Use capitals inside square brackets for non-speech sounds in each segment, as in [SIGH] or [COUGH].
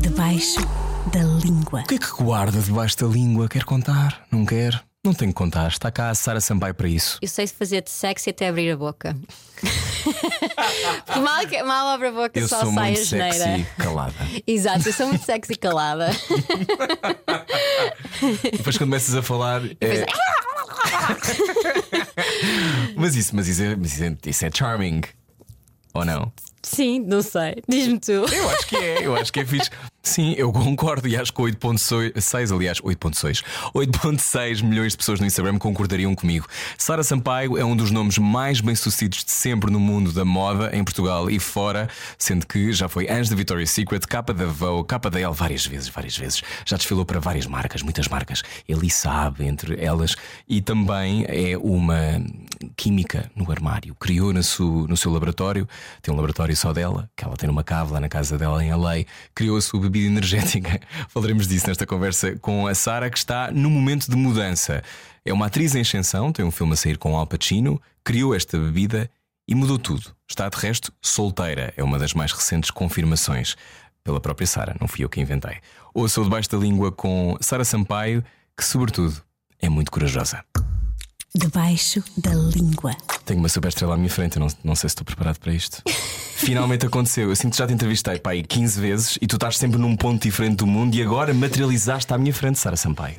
Debaixo da língua. O que é que guarda debaixo da língua? Quer contar? Não quer? Não tem que contar. Está cá a Sara Sampaio para isso. Eu sei fazer-te sexy até abrir a boca. Mal, que- mal abre a boca Eu só sou sai muito a geneira. sexy calada. [LAUGHS] Exato, eu sou muito sexy e calada. [LAUGHS] Depois quando começas a falar. É... [LAUGHS] mas isso, mas isso, é, mas isso, é, isso é charming. Ou não? Sim, não sei. Diz-me tu. Eu acho que é, eu acho que é fixe. Sim, eu concordo e acho que 8.6, aliás, 8.6 8.6 milhões de pessoas no Instagram concordariam comigo. Sara Sampaio é um dos nomes mais bem-sucedidos de sempre no mundo da moda em Portugal e fora, sendo que já foi anjo da Victoria's Secret, capa da Vogue, capa da Elle várias vezes, várias vezes. Já desfilou para várias marcas, muitas marcas. Ele sabe entre elas e também é uma química no armário. Criou no seu, no seu laboratório, tem um laboratório só dela, que ela tem numa cave lá na casa dela em LA. Criou a sua bebida energética. [LAUGHS] Falaremos disso nesta conversa com a Sara, que está no momento de mudança. É uma atriz em ascensão, tem um filme a sair com Al Pacino, criou esta bebida e mudou tudo. Está de resto solteira, é uma das mais recentes confirmações pela própria Sara, não fui eu que inventei. Ouça o debaixo da língua com Sara Sampaio, que sobretudo é muito corajosa. Debaixo da língua. Tenho uma super estrela à minha frente, eu não, não sei se estou preparado para isto. [LAUGHS] Finalmente aconteceu. Eu sinto que já te entrevistei pai 15 vezes e tu estás sempre num ponto diferente do mundo e agora materializaste à minha frente, Sara Sampaio.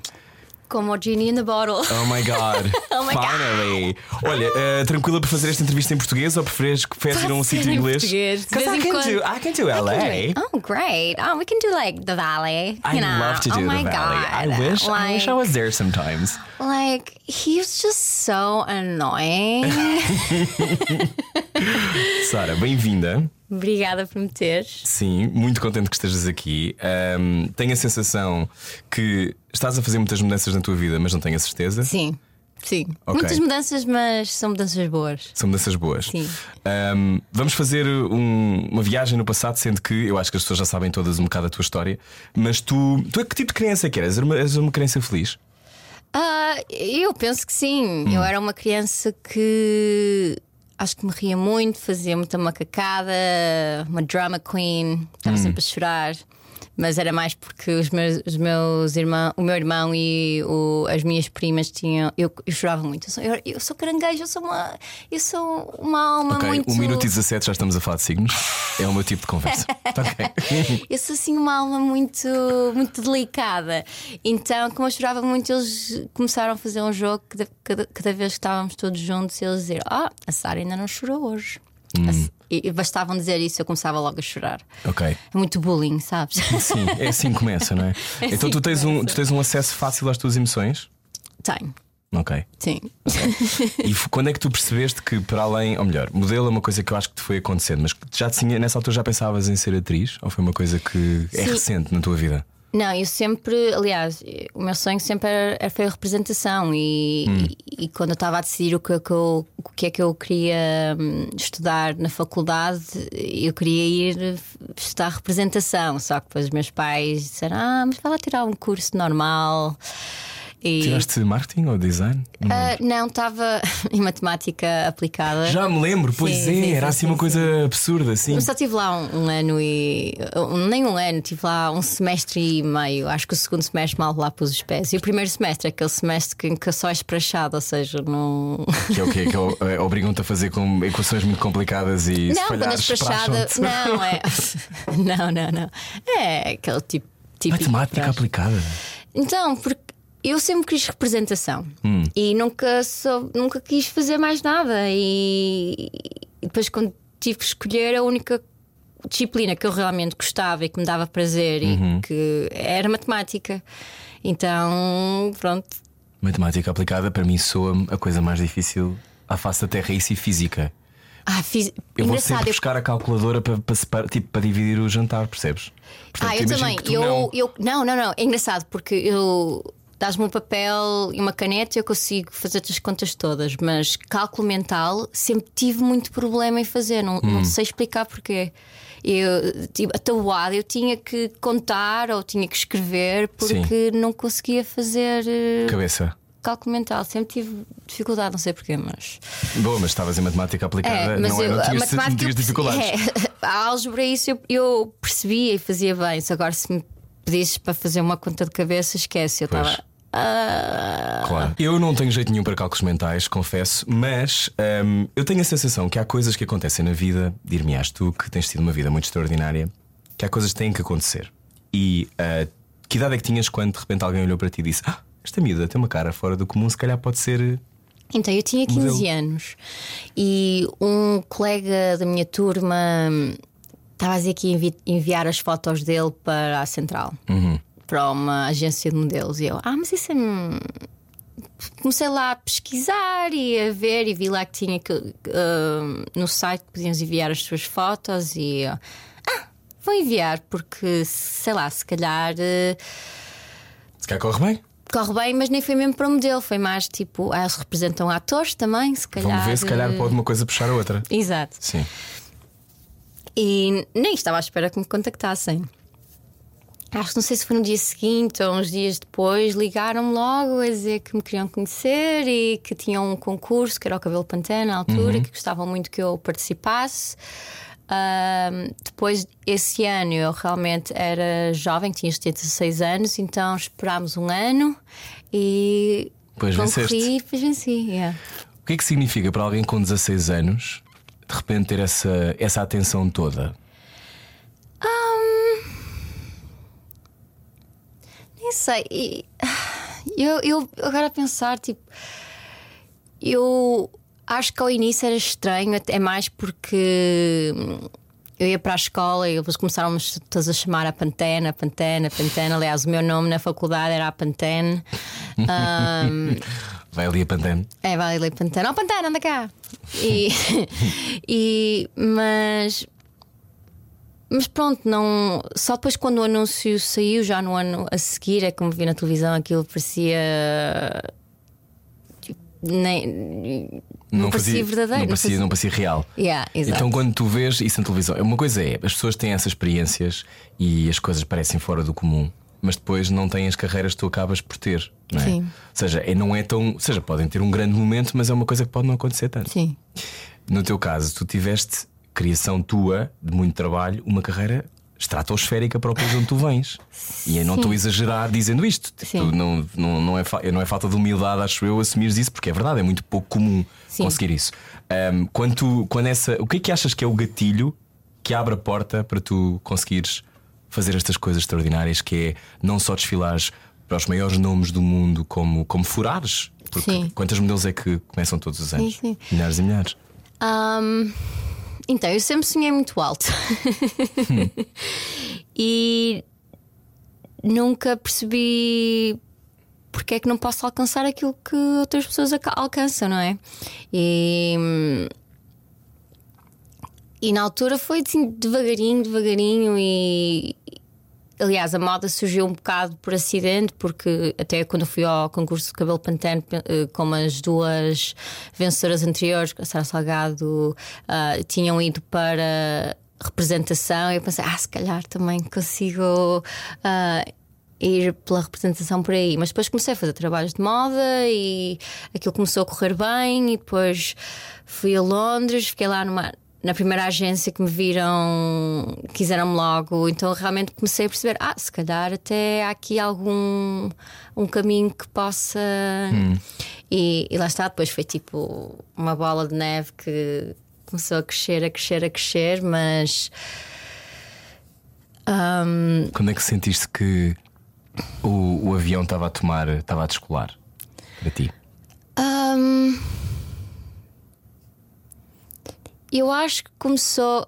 Como o Genie in the Bottle. Oh my god! [LAUGHS] Oh my God. Finally! Olha, eh, tranquila para fazer esta entrevista em português ou preferes que preferes ir a um sítio em inglês? português. De 'Cause vez I em can, quando- do, I can do LA. can do. Oh, great. Oh, we can do like the valley. I know. love to do oh my the valley. God. I wish, I wish I Like- was there sometimes. Like, he was just so annoying. [LAUGHS] Sara, bem-vinda. Obrigada por me teres. Sim, muito contente que estejas aqui. Ahm, tenho a sensação que estás a fazer muitas mudanças na tua vida, mas não tenho a certeza. Sim, sim. Ok. Muitas mudanças, mas são mudanças boas. São mudanças boas. Sim. Ahm, vamos fazer um- uma viagem no passado, sendo que eu acho que as pessoas já sabem todas um bocado a tua história. Mas tu, tu é que tipo de criança que eras? És uma, criança feliz? Ah, eu penso que sim. Hum. Eu era uma criança que acho que me ria muito, fazia muita macacada, uma drama queen, Hum. estava sempre a chorar. Mas era mais porque os meus, os meus irmãos, o meu irmão e o- as minhas primas tinham. Eu, eu chorava muito. Eu sou, eu, eu sou caranguejo, eu sou uma, eu sou uma alma ok, muito. 1 minuto e 17 já estamos a falar de signos. É o meu tipo de conversa. [LAUGHS] ok. [LAUGHS] Eu sou assim uma alma muito, muito delicada. Então, como eu chorava muito, eles começaram a fazer um jogo que cada, cada, vez que estávamos todos juntos, eles dizer: Ah, a Sara ainda não chorou hoje. Assim, E, e bastavam dizer isso, eu começava logo a chorar. ok. É muito bullying, sabes? Sim, é assim que começa, não é? [LAUGHS] É então assim tu tens, um, começa. tu tens um acesso fácil às tuas emoções? Tenho, Ok. sim. E f- quando é que tu percebeste que, para além, ou melhor, modelo é uma coisa que eu acho que te foi acontecendo, mas já tinha, nessa altura já pensavas em ser atriz? Ou foi uma coisa que é Sim. recente na tua vida? Não, eu sempre, aliás, o meu sonho sempre era, era- foi a representação e, e, e quando eu estava a decidir o que, é que eu, o que é que eu queria hum, estudar na faculdade, eu queria ir estudar representação. Só que depois os meus pais disseram: Ah, mas vai lá tirar um curso normal. E, Tiraste marketing ou design? Ah, não, estava [LAUGHS] em matemática aplicada. Já me lembro, pois Sim, é, sim, era sim, assim uma coisa absurda, assim. Eu só estive lá um, um ano e. um- nem um ano, estive lá um semestre e meio. Acho que o segundo semestre mal lá pus os pés. E o primeiro semestre é aquele semestre que, que só é esprachado, ou seja, não. [LAUGHS] Que é o quê? Que é é, obrigam-te a fazer com equações muito complicadas e Não, quando é esprachada. Não, é. [LAUGHS] Não, não, não. É aquele tipo. típico Matemática aplicada. Então, porque eu sempre quis representação Hum. e nunca, sou, nunca quis fazer mais nada. E, e depois, quando tive que escolher, a única disciplina que eu realmente gostava e que me dava prazer Uhum. e que era matemática. Então, pronto. Matemática aplicada para mim soa-me a coisa mais difícil à face da Terra, isso e física. Ah, fiz. Eu vou sempre buscar a calculadora para, para, separ- tipo, para dividir o jantar, percebes? Portanto, Ah, eu também. Eu, não. eu, não, não, não. É engraçado porque eu. Dás-me um papel e uma caneta e eu consigo fazer as contas todas, mas cálculo mental sempre tive muito problema em fazer, não, não Hum. sei explicar porquê. Eu, tipo, a tabuada eu tinha que contar ou tinha que escrever porque não conseguia fazer. eh, Cabeça. cálculo mental, sempre tive dificuldade, não sei porquê, mas. Boa, mas estavas em matemática aplicada, É, mas não, é, eu, não a tinhas, não matemática. tinhas dificuldades. É, [LAUGHS] a álgebra, isso eu, eu percebia e fazia bem. Se agora se me pedisses para fazer uma conta de cabeça, esquece. Eu estava. Ah, Claro. Eu não tenho jeito nenhum para cálculos mentais, confesso, mas hum, eu tenho a sensação que há coisas que acontecem na vida, dir-me-ás tu que tens tido uma vida muito extraordinária, que há coisas que têm que acontecer. E ah, que idade é que tinhas quando de repente alguém olhou para ti e disse: Ah, esta miúda tem uma cara fora do comum, se calhar pode ser. Então, eu tinha 15 Modelo. anos e um colega da minha turma hum, estava a dizer que ia envi- enviar as fotos dele para a central, para uma agência de modelos. E eu, ah, mas isso é. Comecei lá a pesquisar e a ver, e vi lá que tinha que hum, no site podias enviar as suas fotos e eu, ah, vou enviar, porque sei lá, se calhar. eh, Se calhar corre bem. Corre bem, mas nem foi mesmo para modelo, foi mais tipo, ah, eles representam atores também, se calhar. Vamos ver, se calhar eh, pode uma coisa puxar a outra. Exato. Sim. E nem estava à espera que me contactassem. Acho que não sei se foi no dia seguinte ou uns dias depois, ligaram-me logo a dizer que me queriam conhecer e que tinham um concurso, que era o Cabelo Pantene na altura, que gostavam muito que eu participasse. Depois, esse ano, eu realmente era jovem, tinha 16 anos, então esperámos um ano e Pois concorri e depois venci. yeah. O que é que significa para alguém com 16 anos de repente ter essa, essa atenção toda? Nem sei. E, Eu, eu agora a pensar, tipo, eu acho que ao início era estranho, é mais porque hum, eu ia para a escola e eles começaram-me todos a chamar a Pantene, a Pantene, a Pantene. Aliás, o meu nome na faculdade era a Pantene. [LAUGHS] Ahm, Vai ali a Pantene. é, vai ali Pantene. Oh, Pantene, anda cá! E, [LAUGHS] e- mas. Mas pronto, não. Só depois quando o anúncio saiu, já no ano a seguir, é como vi na televisão, aquilo parecia. tipo, Nem, não, parecia verdadeiro. Não parecia, não parecia real. Yeah. Então, quando tu vês isso na televisão, uma coisa é, as pessoas têm essas experiências e as coisas parecem fora do comum, mas depois não têm as carreiras que tu acabas por ter. Não é? Sim. Ou seja, é, não é tão. Ou seja, podem ter um grande momento, mas é uma coisa que pode não acontecer tanto. Sim. No teu caso, tu tiveste criação tua, de muito trabalho, uma carreira estratosférica para o país onde tu vens. E eu não Sim. estou a exagerar dizendo isto. Tipo, não, não, não, é não é falta de humildade, acho eu, assumires isso, porque é verdade, é muito pouco comum Sim. conseguir isso. Ahm, quando tu- quando essa, o que é que achas que é o gatilho que abre a porta para tu conseguires fazer estas coisas extraordinárias que é não só desfilares para os maiores nomes do mundo como, como furares? Porque Sim. quantos modelos é que começam todos os anos? Sim, sim. Milhares e milhares. Ahm, então, eu sempre sonhei muito alto. [LAUGHS] e nunca percebi porque é que não posso alcançar aquilo que outras pessoas alca- alcançam, não é? E. E na altura foi assim, devagarinho, devagarinho, e aliás, a moda surgiu um bocado por acidente, porque até quando fui ao concurso de cabelo pantene, eh, como as duas vencedoras anteriores, a Sara Salgado, ah, tinham ido para representação, eu pensei, ah, se calhar também consigo. ah, ir pela representação por aí, mas depois comecei a fazer trabalhos de moda e aquilo começou a correr bem. E depois fui a Londres, fiquei lá numa, na primeira agência que me viram, quiseram-me logo. Então realmente comecei a perceber: ah, se calhar até há aqui algum um caminho que possa. E, e lá está, depois foi tipo uma bola de neve que começou a crescer, a crescer, a crescer, mas. hum, Quando é que sentiste que o, o avião estava a tomar, estava a descolar para ti? Hum, eu acho que começou.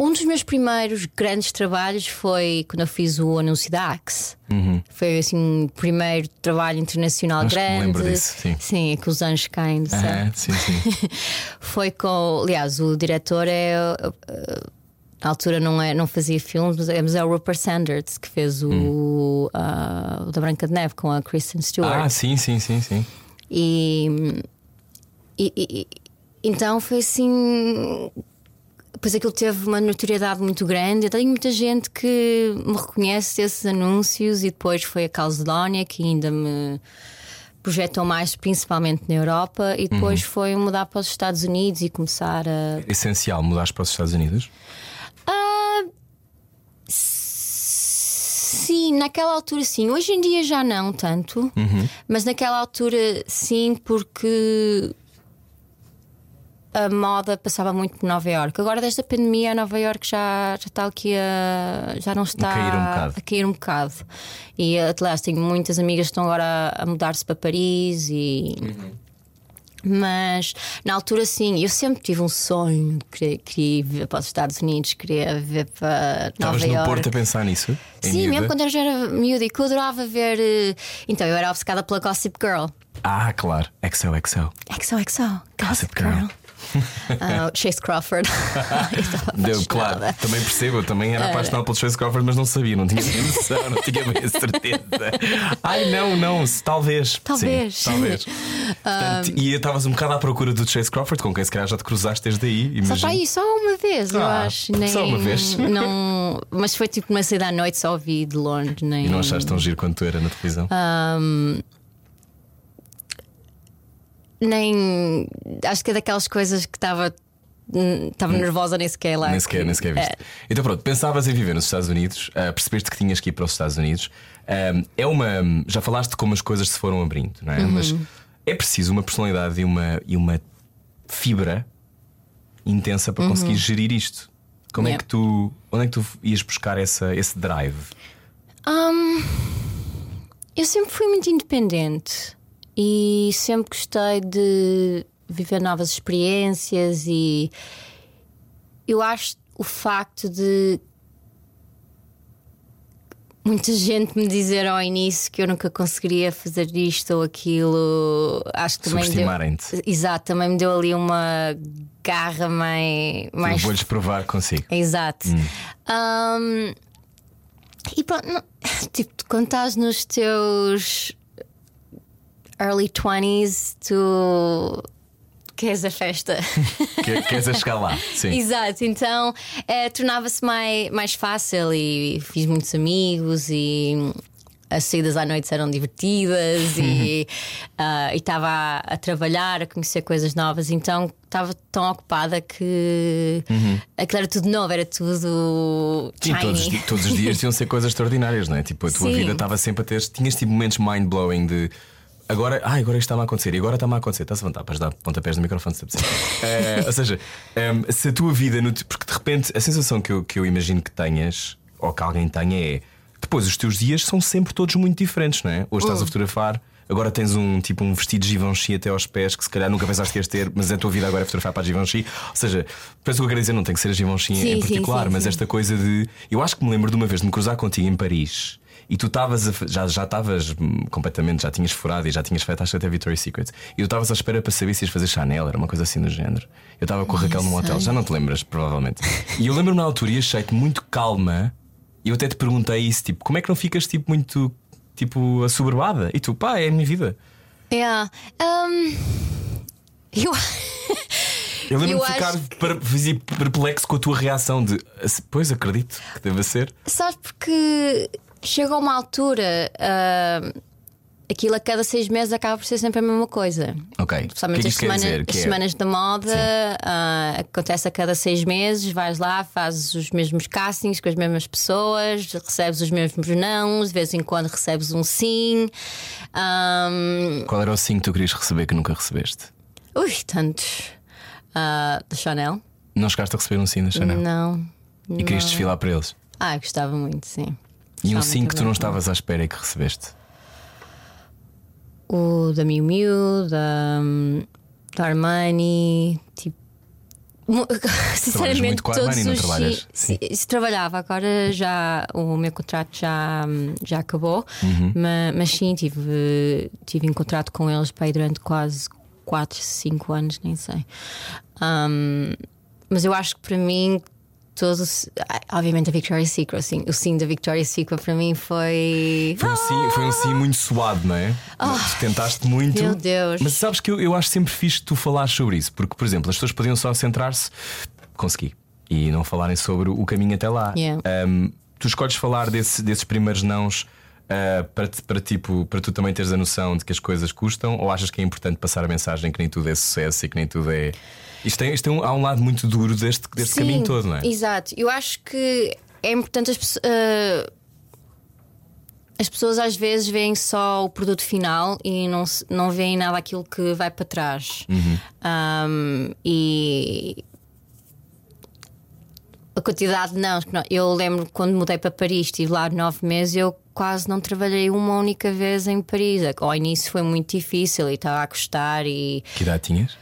Um dos meus primeiros grandes trabalhos foi quando eu fiz o anúncio da Axe. Foi assim o primeiro trabalho internacional Uhum. Acho que grande. lembro disso, sim. é que os anjos caem do céu. Ah, sim, sim. [LAUGHS] Foi com. Aliás, o diretor é. uh, Na altura não, é, não fazia filmes, mas é, é o Rupert Sanders que fez o, ah, o da Branca de Neve com a Kristen Stewart. ah, sim, sim, sim, sim. E- e- e- então foi assim. Depois aquilo teve uma notoriedade muito grande. Eu tenho muita gente que me reconhece desses anúncios, e depois foi a Calzedonia que ainda me projetou mais principalmente na Europa e depois Uhum. foi mudar para os Estados Unidos e começar a. Essencial mudares para os Estados Unidos? Ah, sim, naquela altura sim. Hoje em dia já não tanto, mas naquela altura sim, porque a moda passava muito por Nova York. Agora, desde a pandemia, Nova York já, já está aqui a. já não está cair um a cair um bocado. E aliás, tenho muitas amigas que estão agora a mudar-se para Paris e. Mas na altura sim, eu sempre tive um sonho, queria, queria vir para os Estados Unidos, queria vir para Nova Estavas no York. Porto a pensar nisso? Sim, miúda? mesmo quando eu já era miúda e que eu adorava ver. eh, Então, eu era obcecada pela Gossip Girl. Ah, claro. XOXO. XOXO, Gossip Girl. Girl. [LAUGHS] Ah, Chase Crawford. [LAUGHS] Eu Deu, claro, também percebo, eu também era apaixonado pelo Chase Crawford, mas não sabia, não tinha [LAUGHS] noção, não tinha bem a certeza. Ai, não, não, talvez. Talvez. Sim, talvez. Portanto, e estavas um bocado à procura do Chase Crawford, com quem se calhar já te cruzaste desde aí. Só Imagino. para aí, só uma vez, eu Ah, acho. Nem, só uma vez. Não, mas foi tipo uma saída à noite, só ouvi de longe. Nem, E não achaste tão giro quanto tu era na televisão? Ah, nem. Acho que é daquelas coisas que estava. Estava nervosa, nem sequer lá. nem sequer, nem sequer viste. É. Então pronto, pensavas em viver nos Estados Unidos, ah, percebeste que tinhas que ir para os Estados Unidos. Ah, é uma. Já falaste de como as coisas se foram abrindo, não é? Uhum. Mas é preciso uma personalidade e uma, e uma fibra intensa para conseguir gerir isto. Como é Uhum. Yeah. que tu. Onde é que tu ias buscar essa, esse drive? Eu sempre fui muito independente e sempre gostei de viver novas experiências e eu acho o facto de muita gente me dizer ao início que eu nunca conseguiria fazer isto ou aquilo, acho que também deu, exato, também me deu ali uma garra mais, mais Vou-lhes provar consigo. Exato. Um, e pronto, não- [LAUGHS] tipo, tu quando estás nos teus early 20s, tu queres a festa. [LAUGHS] Que- Queres a chegar lá? Sim. Exato, então eh, tornava-se mais, mais fácil e fiz muitos amigos e as saídas à noite eram divertidas e [LAUGHS] ah, e estava a, a trabalhar, a conhecer coisas novas, então estava tão ocupada que aquilo era tudo novo, era tudo Sim, todos, todos os dias [LAUGHS] tinham de ser coisas extraordinárias, não é? Tipo, a tua Sim. vida estava sempre a ter. Tinhas tipo momentos mind-blowing de. Agora, ah, agora isto está-me a acontecer e agora está-me a acontecer. Estás a levantar para dar pontapés no microfone se. [LAUGHS] Eh, ou seja, em, se a tua vida. no- porque de repente a sensação que eu, que eu imagino que tenhas, ou que alguém tenha, é. Depois os teus dias são sempre todos muito diferentes, não é? Hoje estás a Hum. fotografar. Agora tens um tipo um vestido de Givenchy até aos pés que se calhar nunca pensaste que ias ter, mas a tua vida agora é fotografar para a Givenchy. Ou seja, penso que eu quero dizer, não tem que ser a Givenchy Sim, em particular, sim, mas sim. esta coisa de. Eu acho que me lembro de uma vez de me cruzar contigo em Paris e tu estavas já já estavas hum, completamente, já tinhas furado e já tinhas feito acho que até Victoria's Secret. E tu estavas à espera para saber se ias fazer Chanel, era uma coisa assim do género. Eu estava com a Raquel num hotel, já não te lembras, provavelmente. E eu lembro-me na altura e achei-te muito calma. E eu até te perguntei isso, tipo, como é que não ficas tipo muito tipo assoberbada? E tu, pá, é a minha vida. Yeah. Um, eu... Eu lembro-me de ficar fazia perplexo com a tua reação de pois acredito que deva ser. Sabes porque chega a uma altura, ah, aquilo a cada seis meses acaba por ser sempre a mesma coisa. Ok. O que é que as, isto quer semana- dizer? as é- semanas da moda ah, acontece a cada seis meses, vais lá, fazes os mesmos castings com as mesmas pessoas, recebes os mesmos nãos, de vez em quando recebes um sim. Ahm, Qual era o sim que tu querias receber que nunca recebeste? ui, tantos. Ah, da Chanel? Não chegaste a receber um sim da Chanel? Não. E querias desfilar para eles? Ah, gostava muito, sim. E um sim que tu não estavas à espera e que recebeste? O da Miu Miu, da, da Armani, tipo. [LAUGHS] Sinceramente, todos os trabalhas? si- se trabalhava, agora já o meu contrato já, já acabou, Uhum. ma- mas, sim, tive, tive em contrato com eles para durante quase 4, 5 anos, nem sei. Um, mas eu acho que para mim, todos. Obviamente, a Victoria's Secret, assim, o sim da Victoria's Secret para mim foi. Foi um sim, foi um sim muito suado, não é? Tu tentaste muito. Ah. Meu Deus. Mas sabes que eu, eu acho sempre fixe tu falares sobre isso, porque, por exemplo, as pessoas podiam só centrar-se, consegui, e não falarem sobre o caminho até lá. Yeah. Um, tu escolhes falar desse- desses primeiros nãos uh, para, para, tipo, para tu também teres a noção de que as coisas custam? Ou achas que é importante passar a mensagem que nem tudo é sucesso e que nem tudo é. Isto, tem, isto tem um, há um lado muito duro deste, deste Sim, caminho todo, não é? Exato. Eu acho que é importante as pessoas. Uh, as pessoas às vezes veem só o produto final e não, não veem nada aquilo que vai para trás. Uhum. Um, e a quantidade não. Eu lembro quando mudei para Paris, estive lá nove meses, eu quase não trabalhei uma única vez em Paris. Ao início foi muito difícil e estava a custar. E... Que idade tinhas?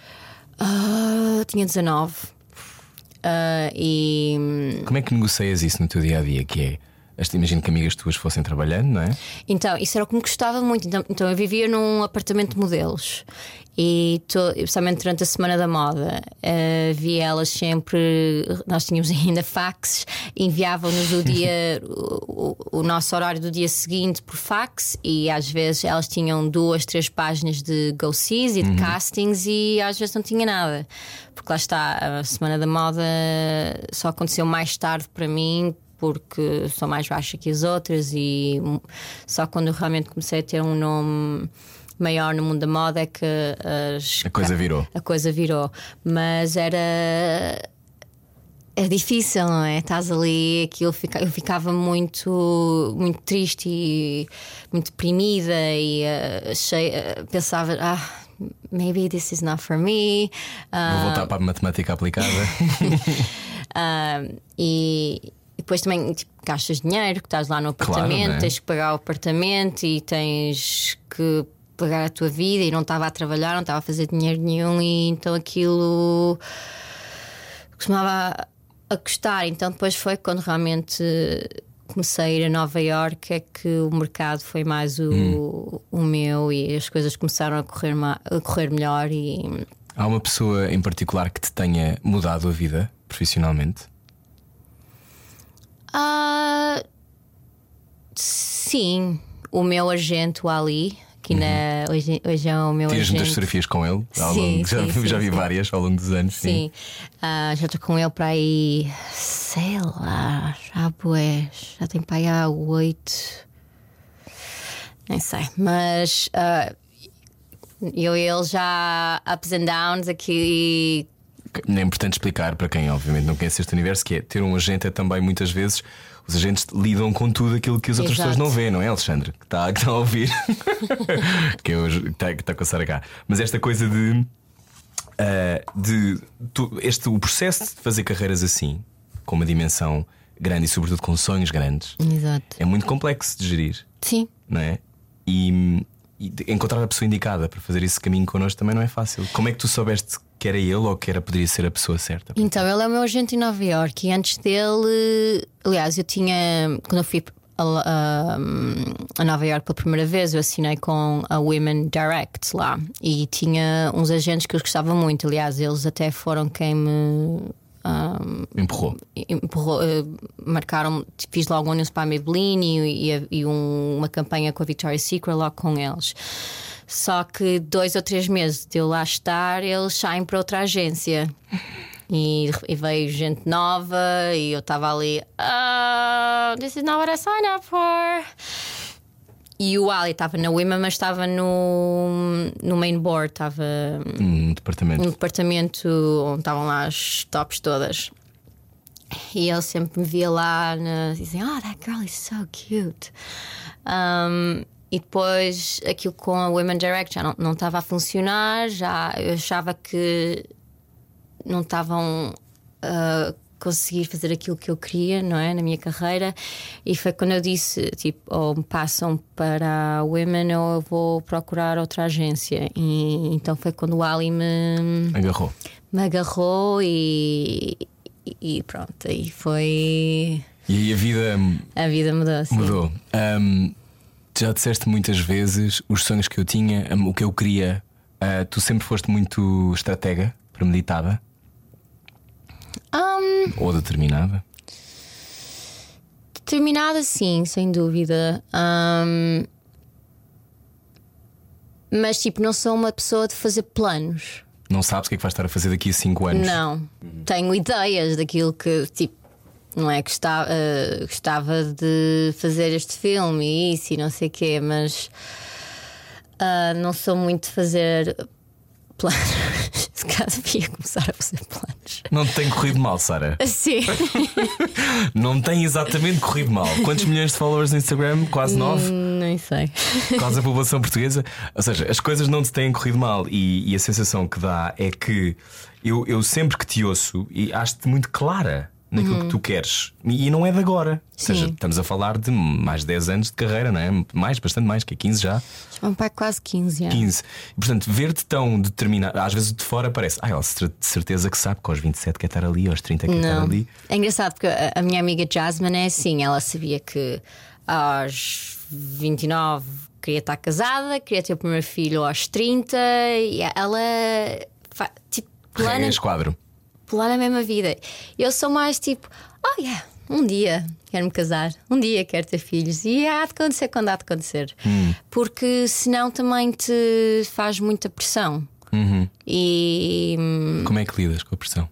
Uh, tinha 19. Uh, e... Como é que negocias isso no teu dia a dia? Que é Imagino que amigas tuas fossem trabalhando, não é? Então, isso era o que me gostava muito. Então, então eu vivia num apartamento de modelos e, to, especialmente durante a Semana da Moda, uh, via elas sempre. Nós tínhamos [LAUGHS] ainda faxes, enviavam-nos o dia, [LAUGHS] o, o, nosso horário do dia seguinte por fax e às vezes elas tinham duas, três páginas de go-sees e de uhum. castings e às vezes não tinha nada. Porque lá está, a Semana da Moda só aconteceu mais tarde para mim porque sou mais baixa que as outras e só quando realmente comecei a ter um nome maior no mundo da moda é que as, a coisa virou. A coisa virou. Mas era. É difícil, não é? Estás ali, aquilo fica, eu ficava muito, muito triste e muito deprimida e uh, achei, uh, pensava, ah, maybe this is not for me. Uh, Vou voltar para a matemática aplicada. [LAUGHS] e, depois também tipo, gastas dinheiro, que estás lá no apartamento, claro, é? tens que pagar o apartamento e tens que pagar a tua vida e não estava a trabalhar, não estava a fazer dinheiro nenhum e então aquilo costumava a custar. Então depois foi quando realmente comecei a ir a Nova York é que o mercado foi mais o, hum. o meu e as coisas começaram a correr, a correr melhor e Há uma pessoa em particular que te tenha mudado a vida profissionalmente? Uh, sim, o meu agente, o Ali, que uhum. na, hoje, hoje é o meu Tens agente. muitas fotografias com ele? Ao sim, longo, [LAUGHS] já, sim, já vi sim. várias ao longo dos anos. Sim, sim. Uh, já estou com ele para aí, sei lá, já boé, já tenho para aí há oito, nem sei, mas uh, eu e ele já ups and downs aqui é importante explicar para quem, obviamente, não conhece este universo, que é ter um agente é também muitas vezes. Os agentes lidam com tudo aquilo que as outras Exato. pessoas não veem, não é, Alexandre? Que está, que está a ouvir, [LAUGHS] que, é hoje, que, está, que está a coçar cá. Mas esta coisa de. Uh, de tu, este, o processo de fazer carreiras assim, com uma dimensão grande e, sobretudo, com sonhos grandes, Exato. é muito complexo de gerir. Sim. Não é? E, e encontrar a pessoa indicada para fazer esse caminho connosco também não é fácil. Como é que tu soubeste que era ele ou que era, poderia ser a pessoa certa? Então, ele é o meu agente em Nova York e antes dele, aliás, eu tinha, quando eu fui a, a, Nova York pela primeira vez, eu assinei com a Women Direct lá e tinha uns agentes que eu gostava muito. Aliás, eles até foram quem me um, empurrou. empurrou uh, marcaram, fiz logo um anúncio para a Maybelline e, e, e um, uma campanha com a Victoria's Secret logo com eles. Só que dois ou três meses de eu lá estar, eles saem para outra agência. E, e veio gente nova e eu estava ali. Oh, this is not what I signed up for. E o Ali estava na Women, mas estava no, no main board, estava um departamento. Um departamento onde estavam lá as tops todas. E ele sempre me via lá e dizia: Oh, that girl is so cute. Um, e depois aquilo com a Women Direct já não, não estava a funcionar, já eu achava que não estavam uh, conseguir fazer aquilo que eu queria, não é? Na minha carreira. E foi quando eu disse: tipo, ou me passam para a Women ou eu vou procurar outra agência. E então foi quando o Ali me agarrou. Me agarrou e, e pronto, aí foi. E aí a vida. A vida mudou. Sim. Mudou. Um, já disseste muitas vezes os sonhos que eu tinha, o que eu queria. Uh, tu sempre foste muito estratega, premeditada. Um, Ou determinada? Determinada, sim, sem dúvida. Um, mas, tipo, não sou uma pessoa de fazer planos. Não sabes o que é que vais estar a fazer daqui a 5 anos? Não. Tenho ideias daquilo que, tipo, não é? Gostava, eh, gostava de fazer este filme e isso e não sei o quê, mas ah, não sou muito de fazer planos. [LAUGHS] Se calhar devia começar a fazer planos. Não te tem corrido mal, Sara. Sim. [LAUGHS] Não tem exatamente corrido mal. Quantos milhões de followers no Instagram? Quase nove. Nem sei. Quase a população portuguesa. Ou seja, as coisas não te têm corrido mal. E, e a sensação que dá é que eu, eu sempre que te ouço e acho-te muito clara naquilo que tu queres. E, não é de agora. Ou seja, Sim. estamos a falar de mais de 10 anos de carreira, não é? Mais, bastante mais, que é 15 já. Meu pai quase 15 anos. 15. E, portanto, ver-te tão determinado, às vezes de fora parece, ah, ela de certeza que sabe que aos 27 quer estar ali, aos 30 quer estar Não. ali. É engraçado porque a, minha amiga Jasmine é assim, ela sabia que aos 29 queria estar casada, queria ter o primeiro filho aos 30 e ela tipo, plana, Regra esquadro. Plana a mesma vida. Eu sou mais tipo, oh yeah, um dia quero-me casar, um dia quero ter filhos e há de acontecer quando há de acontecer. Porque senão também te faz muita pressão. E hum, Como é que lidas com a pressão?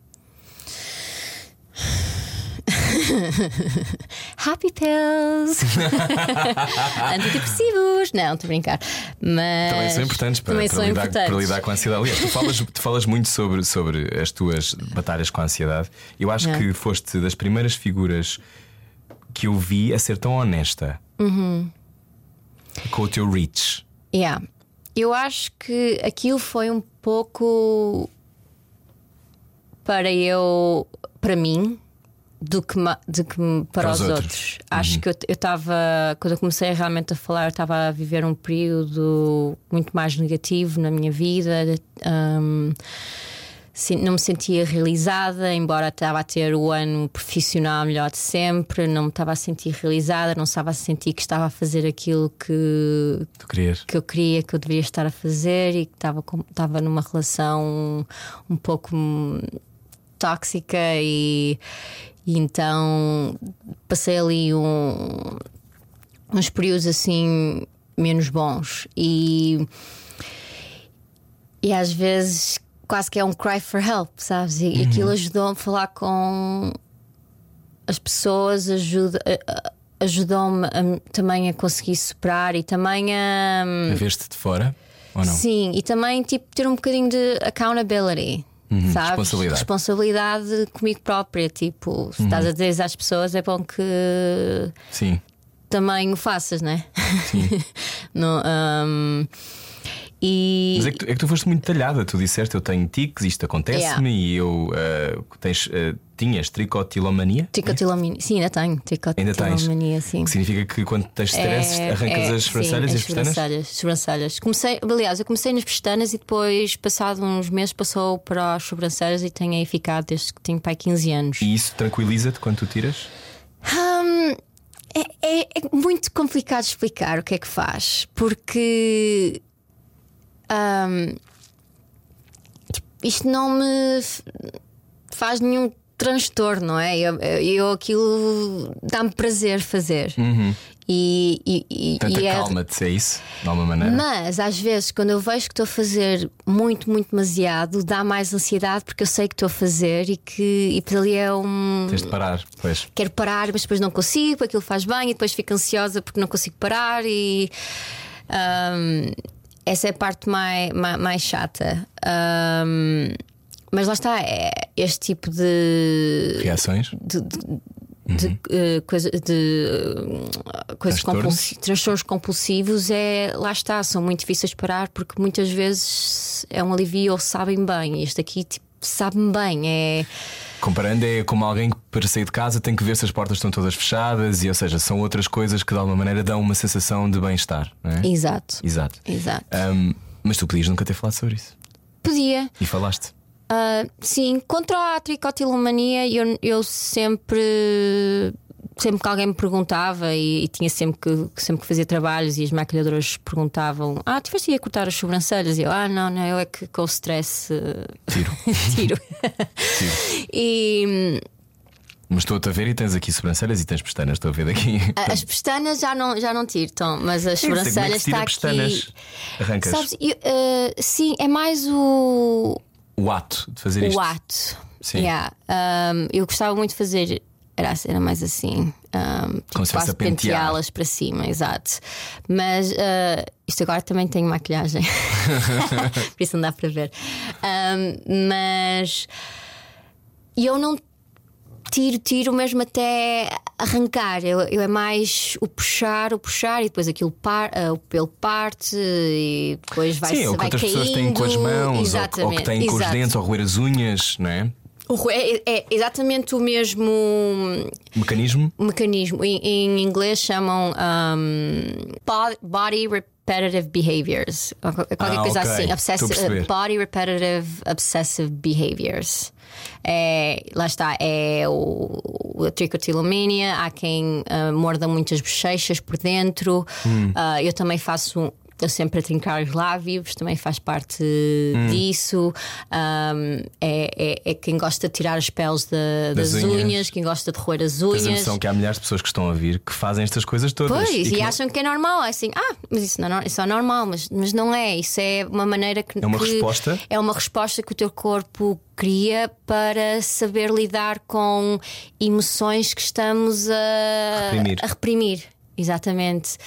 [LAUGHS] Happy pills, [LAUGHS] antidepressivos. Não, estou a brincar. Mas Também são importantes para, para são lidar, importantes. para lidar com a ansiedade. Aliás, tu falas, tu falas muito sobre, sobre as tuas batalhas com a ansiedade. Eu acho É. que foste das primeiras figuras que eu vi a ser tão honesta Uhum. com o teu reach. Yeah. Eu acho que aquilo foi um pouco para eu, para mim, do que, do que para, Para os os outros. outros. Acho que eu estava, quando eu comecei realmente a falar, eu estava a viver um período muito mais negativo na minha vida. Sim, não me sentia realizada, embora estava a ter o ano profissional melhor de sempre, não me estava a sentir realizada, não estava a sentir que estava a fazer aquilo que, que eu queria, que eu deveria estar a fazer e que estava, estava numa relação um pouco tóxica e, e então passei ali um- uns períodos assim menos bons e e às vezes quase que é um cry for help, sabes? E, e aquilo ajudou-me a falar com as pessoas, ajuda, ajudou-me também a conseguir superar e também a. A ver-te de fora? Ou não? Sim, e também tipo, ter um bocadinho de accountability. Sabes? responsabilidade. Responsabilidade comigo própria. Tipo, se estás a dizer isso às pessoas, é bom que Sim. também o faças, né? [LAUGHS] No, um, e Mas é que, tu, é que tu foste muito detalhada. Tu disseste: Eu tenho tics, isto acontece-me e eu. ah, tens, ah, tinhas tricotilomania? tricotilomania. Sim, ainda tenho. Tricotilomania, sim. Que significa que quando tens stress arrancas é, as sobrancelhas sim, e as pestanas? sobrancelhas, sobrancelhas. Comecei, aliás, eu comecei nas pestanas e depois, passado uns meses, passou para as sobrancelhas e tenho aí ficado desde que tenho pai 15 anos. E isso tranquiliza-te quando tu tiras? Hum, é, é- é muito complicado explicar o que é que faz, porque hum, tipo, isto não me faz nenhum transtorno, não é? Eu, eu aquilo dá-me prazer fazer. E, e, e- Tanta e é- calma-te, é isso? De alguma maneira? mas às vezes, quando eu vejo que estou a fazer muito, muito demasiado, dá mais ansiedade porque eu sei que estou a fazer e que e por ali é um Tens de parar, pois. quero parar, mas depois não consigo, aquilo faz bem e depois fico ansiosa porque não consigo parar e ahm, essa é a parte mais, mais, mais chata. Ahm, mas lá está, é este tipo de, Reações? de, de, de, eh, coisa, de eh, coisas Transtornos? compulsi- transtornos compulsivos é lá está, são muito difíceis de parar porque muitas vezes é um alívio ou sabem bem. Este aqui tipo, sabe-me bem, é Comparando, é como alguém que para sair de casa tem que ver se as portas estão todas fechadas, e ou seja, são outras coisas que de alguma maneira dão uma sensação de bem-estar, é? exato. Exato. Exato. Ahm, mas tu podias nunca ter falado sobre isso. Podia. E falaste. Ah, sim, contra a tricotilomania eu, eu sempre sempre que alguém me perguntava e, e tinha sempre que, sempre que fazia trabalhos e as maquilhadoras perguntavam: Ah, tiveste a cortar as sobrancelhas? E eu, ah, não, não, eu é que com o stress eh, Tiro. [LAUGHS] tiro. Tiro. e Mas estou-te a ver e tens aqui sobrancelhas e tens pestanas, estou a ver daqui. [LAUGHS] as pestanas já não, já não tiro, Tom, mas as é sobrancelhas tira está pestanas? aqui. Arrancas Sabes, eu, eh, sim, é mais o, o ato de fazer isto. o ato. Sim. Yeah. Um, eu gostava muito de fazer era a cena mais assim. Um, tipo, Como fosse quase penteá-las para cima, exato. Mas ah, isto agora também tem maquilhagem, [LAUGHS] por isso não dá para ver. Um, mas eu não tiro, tiro mesmo até arrancar. Eu, eu é mais o puxar, o puxar e depois aquilo par, ah, o pelo parte e depois vai Sim, ou vai quantas caindo. pessoas têm com as mãos, ou, ou que têm com os exato. dentes, ou roer as unhas, não é? O É, é exatamente o mesmo Mecanismo? mecanismo. Em, em inglês chamam um, bo- body repetitive behaviors. Qualquer Ah, coisa ok. assim. Obsessive, perceber. body repetitive obsessive behaviors. É, lá está, é o, a tricotilomania. Há quem ah, morda muitas bochechas por dentro. Hum. Ah, eu também faço. Eu sempre a trincar os lábios, também faz parte Hum. disso. Um, é, é, é quem gosta de tirar as peles da- Das das, unhas. unhas. quem gosta de roer as Tens a unhas. noção que há milhares de pessoas que estão a vir que fazem estas coisas todas. Pois, que e, não- acham que é normal. É assim, ah, mas isso não é, isso é normal, mas, mas não é. Isso é uma maneira que. É uma que- resposta? É uma resposta que o teu corpo cria para saber lidar com emoções que estamos a Reprimir. a reprimir. Exatamente.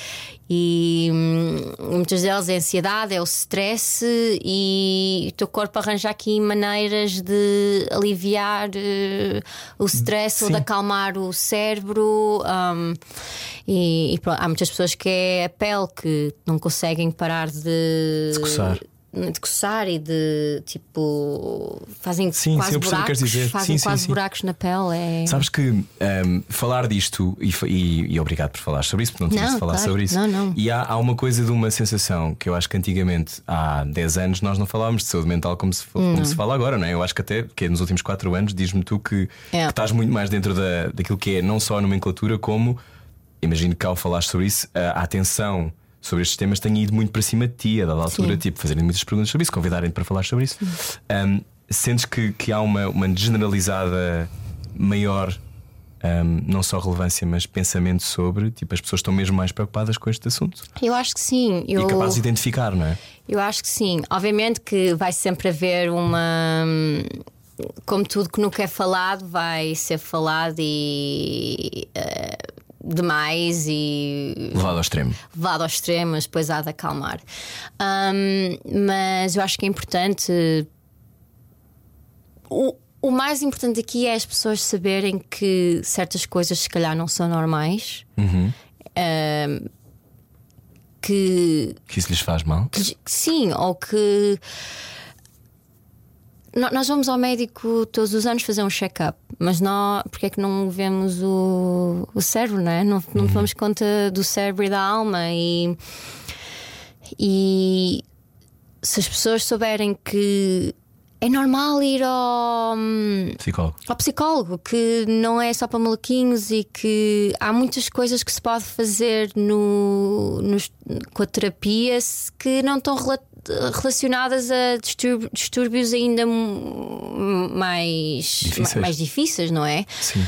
E hum, muitas delas é a ansiedade, é o stress, e o teu corpo arranja aqui maneiras de aliviar eh, o stress ou Sim. de acalmar o cérebro. hum, e, e pronto, há muitas pessoas que é a pele que não conseguem parar de, De coçar. De coçar e de tipo fazem Sim, quase sim, que buracos, dizer. fazem Sim, quase buracos na pele. É... Sabes que hum, falar disto, e, e- e obrigado por falar sobre isso, porque não Não, de falar claro. sobre isso. Não, não. E há, há uma coisa de uma sensação que eu acho que antigamente, há 10 anos, nós não falávamos de saúde mental como se, como se fala agora, não é? Eu acho que até que nos últimos 4 anos, diz-me tu que, É. que estás muito mais dentro da, daquilo que é não só a nomenclatura, como imagino que ao falar sobre isso, a atenção. Sobre estes temas tenha ido muito para cima de ti, a dada altura, Sim. tipo, fazerem muitas perguntas sobre isso, convidarem-te para falar sobre isso. Um, sentes que, que há uma, uma generalizada maior, um, não só relevância, mas pensamento sobre, tipo, as pessoas estão mesmo mais preocupadas com este assunto Eu acho que sim. Eu... e capazes de identificar, não é? Eu acho que sim. Obviamente que vai sempre haver uma. Como tudo que nunca é falado, vai ser falado e. eh, demais e Levado ao extremo. levado ao extremo, mas depois há de acalmar. Ahm, mas eu acho que é importante. O, o mais importante aqui é as pessoas saberem que certas coisas, se calhar, não são normais. Ahm, que Que isso lhes faz mal. que- Sim, ou que. No- Nós vamos ao médico todos os anos fazer um check-up, mas nós, porque é que não vemos o, o cérebro, não é? Não, não tomamos conta do cérebro e da alma. E, e se as pessoas souberem que é normal ir ao, Psicólogo. ao psicólogo, que não é só para maluquinhos e que há muitas coisas que se pode fazer no, nos- com a terapia que não estão relacionadas a distúrbios, ainda mais Difíceis. ma- mais difíceis, não é? Sim.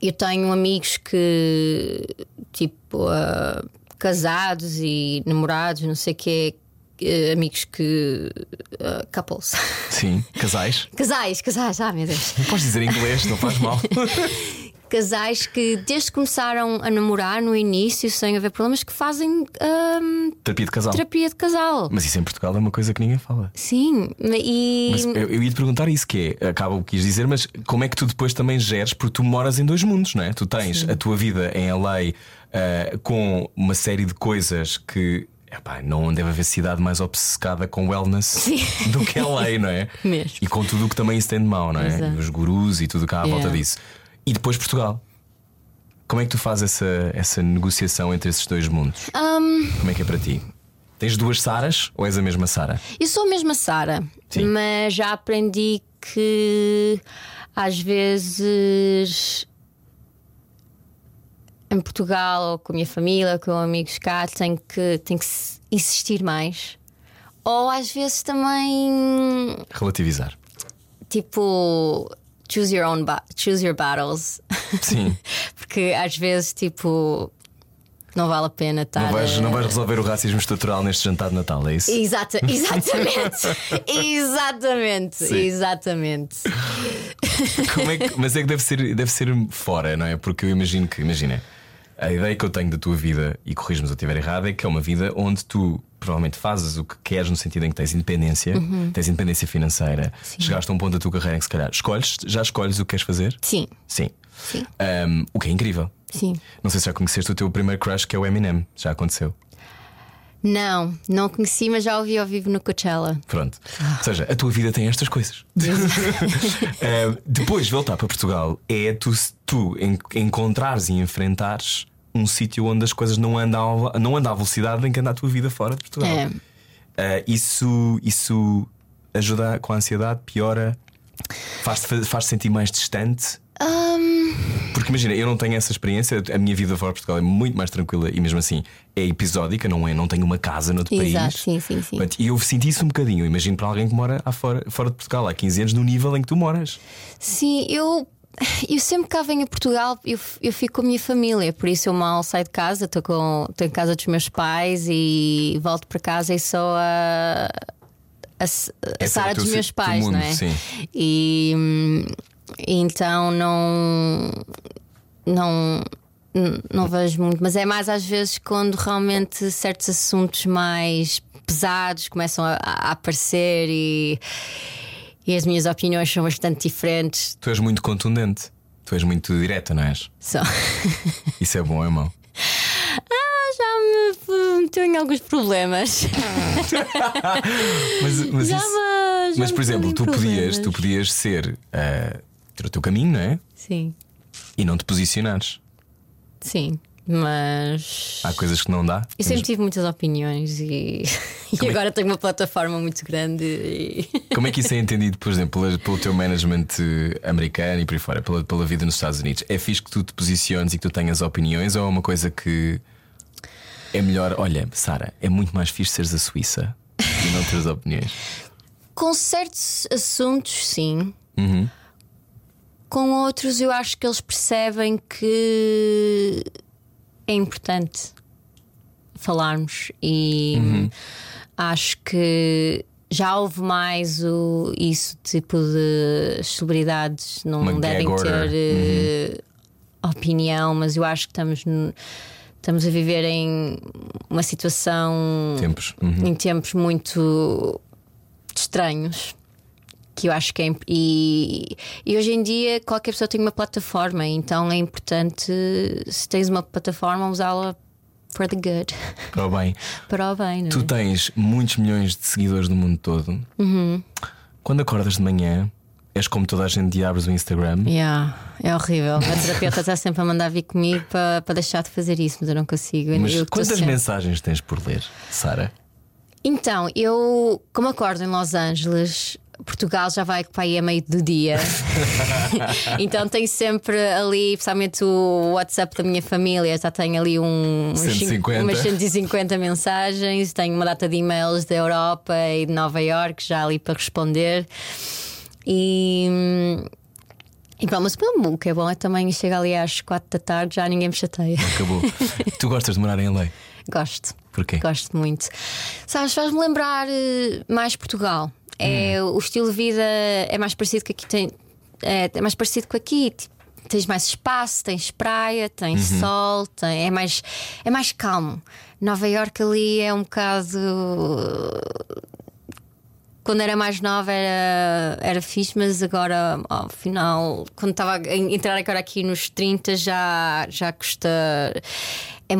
Eu tenho amigos que, tipo, ah, casados e namorados, não sei o quê, eh, amigos que. ah, couples. Sim. Casais. [LAUGHS] casais, casais, ah, meu Deus. Não podes dizer em inglês, não faz mal. [LAUGHS] casais que desde que começaram a namorar no início, sem haver problemas, que fazem hum, Terapia de casal. terapia de casal. Mas isso em Portugal é uma coisa que ninguém fala. Sim, e Mas eu, eu ia te perguntar isso, que é, acaba o que quis dizer, mas como é que tu depois também geres, porque tu moras em dois mundos, não é? Tu tens a tua vida em LA ah, com uma série de coisas que epá, não deve haver cidade mais obcecada com wellness [LAUGHS] do que LA, não é? [LAUGHS] Mesmo. E com tudo o que também isso tem de mau, não é? Exato. Os gurus e tudo o que há à Yeah. volta disso. E depois Portugal. Como é que tu fazes essa, essa negociação entre esses dois mundos? hum, Como é que é para ti? Tens duas Saras ou és a mesma Sara? eu sou a mesma Sara, mas já aprendi que às vezes em Portugal ou com a minha família, com amigos cá, tenho que, tenho que insistir mais. Ou às vezes também Relativizar. tipo choose your own choose your battles Sim. [LAUGHS] porque às vezes tipo não vale a pena estar. Não vais, não vais resolver o racismo estrutural neste jantar de Natal, é isso? Exata, [LAUGHS] exatamente, exatamente, Sim. exatamente. É que- mas é que deve ser, deve ser fora, não é? Porque eu imagino que, imagina, a ideia que eu tenho da tua vida, e corrijo-me se eu estiver errado, é que é uma vida onde tu provavelmente fazes o que queres no sentido em que tens independência, Uhum. tens independência financeira, chegaste a um ponto da tua carreira em que se calhar escolhes, já escolhes o que queres fazer? Sim, Sim. Sim. Um, o que é incrível. sim. Não sei se já conheceste o teu primeiro crush, que é o Eminem. Já aconteceu. Não, não conheci, mas já ouvi ao vivo no Coachella. Pronto. Ou seja, a tua vida tem estas coisas. [LAUGHS] Eh, depois de voltar para Portugal, é tu, tu en- encontrares e enfrentares um sítio onde as coisas não andam, não andam à velocidade em que anda a tua vida fora de Portugal. É. Eh, isso, isso ajuda com a ansiedade, piora, faz-te faz sentir mais distante. Porque imagina, eu não tenho essa experiência, a minha vida fora de Portugal é muito mais tranquila e mesmo assim é episódica, não é? Não tenho uma casa noutro Exato, país. sim, sim, sim. E eu senti isso um bocadinho. Imagino para alguém que mora fora, fora de Portugal há 15 anos, no nível em que tu moras. Sim, eu. Eu sempre que cá venho a Portugal, eu, eu fico com a minha família, por isso eu mal saio de casa, estou com- estou em casa dos meus pais e volto para casa e sou a, a, a é Sara teu dos meus pais, mundo, não é? sim. E hum, então não. Não. Não vejo muito, mas é mais às vezes quando realmente certos assuntos mais pesados começam a, a aparecer e, e as minhas opiniões são bastante diferentes. Tu és muito contundente. Tu és muito direta, não és? Só. [LAUGHS] Isso é bom, é mau. já me meteu em alguns problemas. [LAUGHS] Mas, mas, já isso- me, já mas, por exemplo, tu podias, tu podias ser ah, ter o teu caminho, não é? Sim, E não te posicionares. sim. Mas. Há coisas que não dá. Eu sempre tive muitas opiniões e, [LAUGHS] e é agora tenho uma plataforma muito grande. E... [LAUGHS] Como é que isso é entendido, por exemplo, pela- pelo teu management americano e por aí fora, pela, pela vida nos Estados Unidos? É fixe que tu te posiciones e que tu tenhas opiniões ou é uma coisa que é melhor? Olha, Sara, é muito mais fixe seres a Suíça e não teres opiniões. Com certos assuntos, sim. Uhum. Com outros, eu acho que eles percebem que é importante falarmos e Uhum. acho que já houve mais o, isso tipo de celebridades não Uma devem ter eh, opinião, mas eu acho que estamos no- estamos a viver em uma situação Tempos. Uhum. em tempos muito estranhos. Que eu acho que é. E, e hoje em dia qualquer pessoa tem uma plataforma, então é importante, se tens uma plataforma, usá-la for the good, Para o bem. [LAUGHS] para o bem, não é? Tu tens muitos milhões de seguidores no mundo todo. Uhum. Quando acordas de manhã, és como toda a gente e abres o Instagram. Yeah, é horrível. A terapeuta está sempre a mandar vir comigo para, para deixar de fazer isso, mas eu não consigo. Mas Eu quantas mensagens tens por ler, Sara? Então, eu, como acordo em Los Angeles, Portugal já vai para aí a meio do dia. [LAUGHS] então tenho sempre ali, principalmente o WhatsApp da minha família, já tenho ali um, uns 150. umas 150 mensagens, tenho uma data de e-mails da Europa e de Nova York já ali para responder. E. E mas pelo o que é bom é também chega ali às 4 da tarde, já ninguém me chateia. Acabou. [LAUGHS] tu gostas de morar em LA? Gosto. Porquê? Gosto muito. Sabes, faz-me lembrar eh, mais Portugal. É, O estilo de vida é mais parecido com aqui. Tem, é, é mais parecido com aqui. Tipo, Tens mais espaço, tens praia, tens sol, tem, é, mais, é mais calmo. Nova York ali é um bocado. Quando era mais nova era, era fixe, mas agora, ao final, quando estava a entrar agora aqui nos 30, já, já custa. É,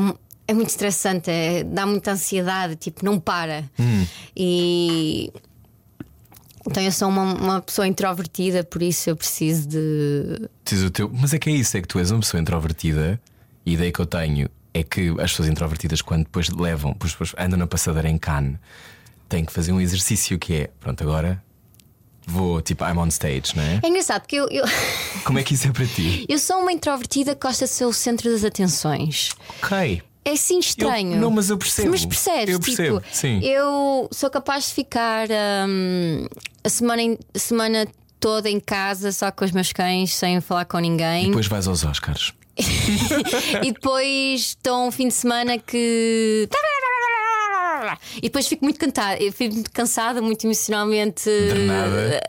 é muito estressante, é- dá muita ansiedade, tipo, não para. E. Então eu sou uma, uma pessoa introvertida, por isso eu preciso de. Diz o teu... Mas é que é isso, é que tu és uma pessoa introvertida e a ideia que eu tenho é que as pessoas introvertidas, quando depois levam, depois andam na passadeira em Cannes, têm que fazer um exercício que é: pronto, agora vou, tipo, I'm on stage, não é? É engraçado porque eu, eu, Como é que isso é para ti? [LAUGHS] eu sou uma introvertida que gosta de ser o centro das atenções. Ok. É assim estranho. Eu- não, mas eu percebo. Mas percebes? Eu percebo, tipo, sim. Eu sou capaz de ficar hum, a, semana, in- a semana toda em casa só com os meus cães, sem falar com ninguém. Depois vais aos Oscars. [LAUGHS] e depois estou um fim de semana que. E depois fico muito cantada, eu fico muito cansada, muito emocionalmente eh,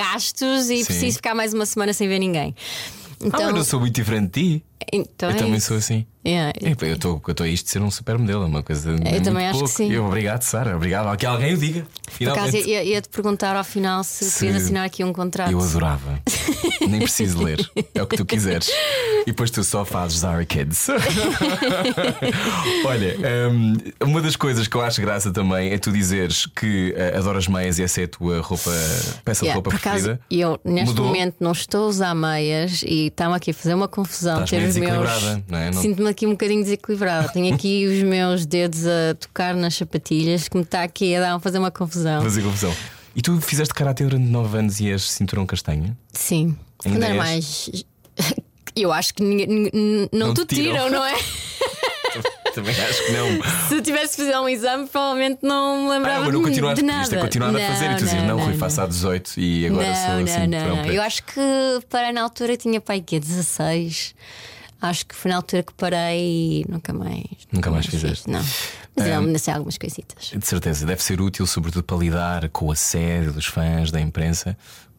rastos e Sim. preciso ficar mais uma semana sem ver ninguém. Ah, Então, mas eu sou muito diferente de ti. Então eu é também isso. sou assim. Yeah. Eu estou a isto de ser um super modelo, é uma coisa. Eu também acho que sim. Eu, obrigado, Sara. Obrigado. Que alguém o diga. Por acaso Finalmente. ia- ia-te perguntar ao final se, Se- querias assinar aqui um contrato. Eu adorava. [LAUGHS] Nem preciso ler. É o que tu quiseres. E depois tu só fazes Zara Kids. [LAUGHS] Olha, hum, uma das coisas que eu acho graça também é tu dizeres que eh, adoras meias e essa é a tua roupa, peça de Yeah, roupa por acaso, preferida. eu neste Mudou? momento não estou a usar meias e está-me aqui a fazer uma confusão Estás ter os meus. não é? Não- Sinto-me aqui um bocadinho desequilibrada. Tenho aqui [LAUGHS] os meus dedos a tocar nas sapatilhas que me está aqui a dar a fazer uma confusão. Fazer confusão. E tu fizeste karatê durante 9 anos e és cinturão castanho? Sim. Ainda era és? mais. [LAUGHS] Eu acho que não, Não te tiram. tiram, não é? [LAUGHS] Também acho que não. Se eu tivesse que fazer um exame, provavelmente não me lembrava Ah, não de, de podias ter nada. continuado a fazer e tu dizias, não, Rui, faço há 18 e agora não, sou não, assim. não, não. Eu acho que parei na altura tinha pai quê? 16. Acho que foi na altura que parei e nunca mais. Nunca mais fiz. fizeste. Não. Mas eu ainda sei algumas coisitas. De certeza, deve ser útil, sobretudo para lidar com o assédio dos fãs, da imprensa.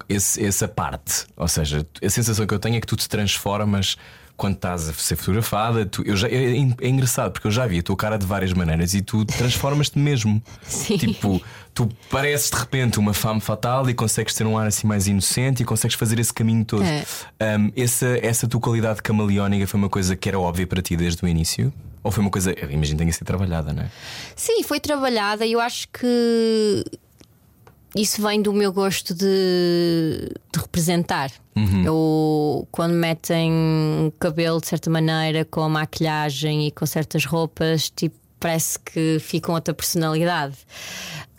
Esse- essa parte, ou seja, a sensação que eu tenho é que tu te transformas quando estás a ser fotografada. Tu, eu já, é, é engraçado porque eu já vi a tua cara de várias maneiras e tu transformas-te mesmo. [LAUGHS] Sim. Tipo, tu pareces de repente uma fama fatal e consegues ter um ar assim mais inocente e consegues fazer esse caminho todo. É. Um, essa, essa tua qualidade camaleónica foi uma coisa que era óbvia para ti desde o início? Ou foi uma coisa, imagino que tenha sido trabalhada, não é? Sim, foi trabalhada e eu acho que isso vem do meu gosto de, de representar. Eu, quando metem o cabelo de certa maneira, com a maquilhagem e com certas roupas, tipo. Parece que fica com outra personalidade.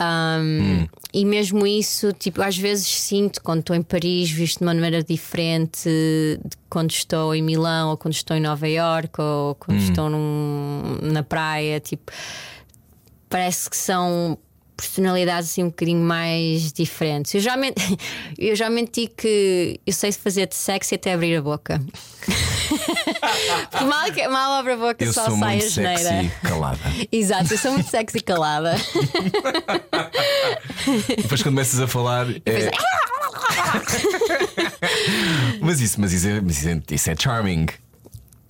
Um, E mesmo isso, tipo, às vezes sinto quando estou em Paris, visto de uma maneira diferente de quando estou em Milão, ou quando estou em Nova York, ou quando estou num- na praia. Tipo, parece que são personalidades assim um bocadinho mais diferentes. Eu já, men- [LAUGHS] eu já menti que eu sei fazer de sexy até abrir a boca. Mal, mal abre a boca Eu só sou sai muito a geneira. sexy calada. [LAUGHS] Exato, eu sou muito sexy calada. [LAUGHS] Depois quando começas a falar. é- mas isso, mas isso, é, mas isso, é, isso é charming.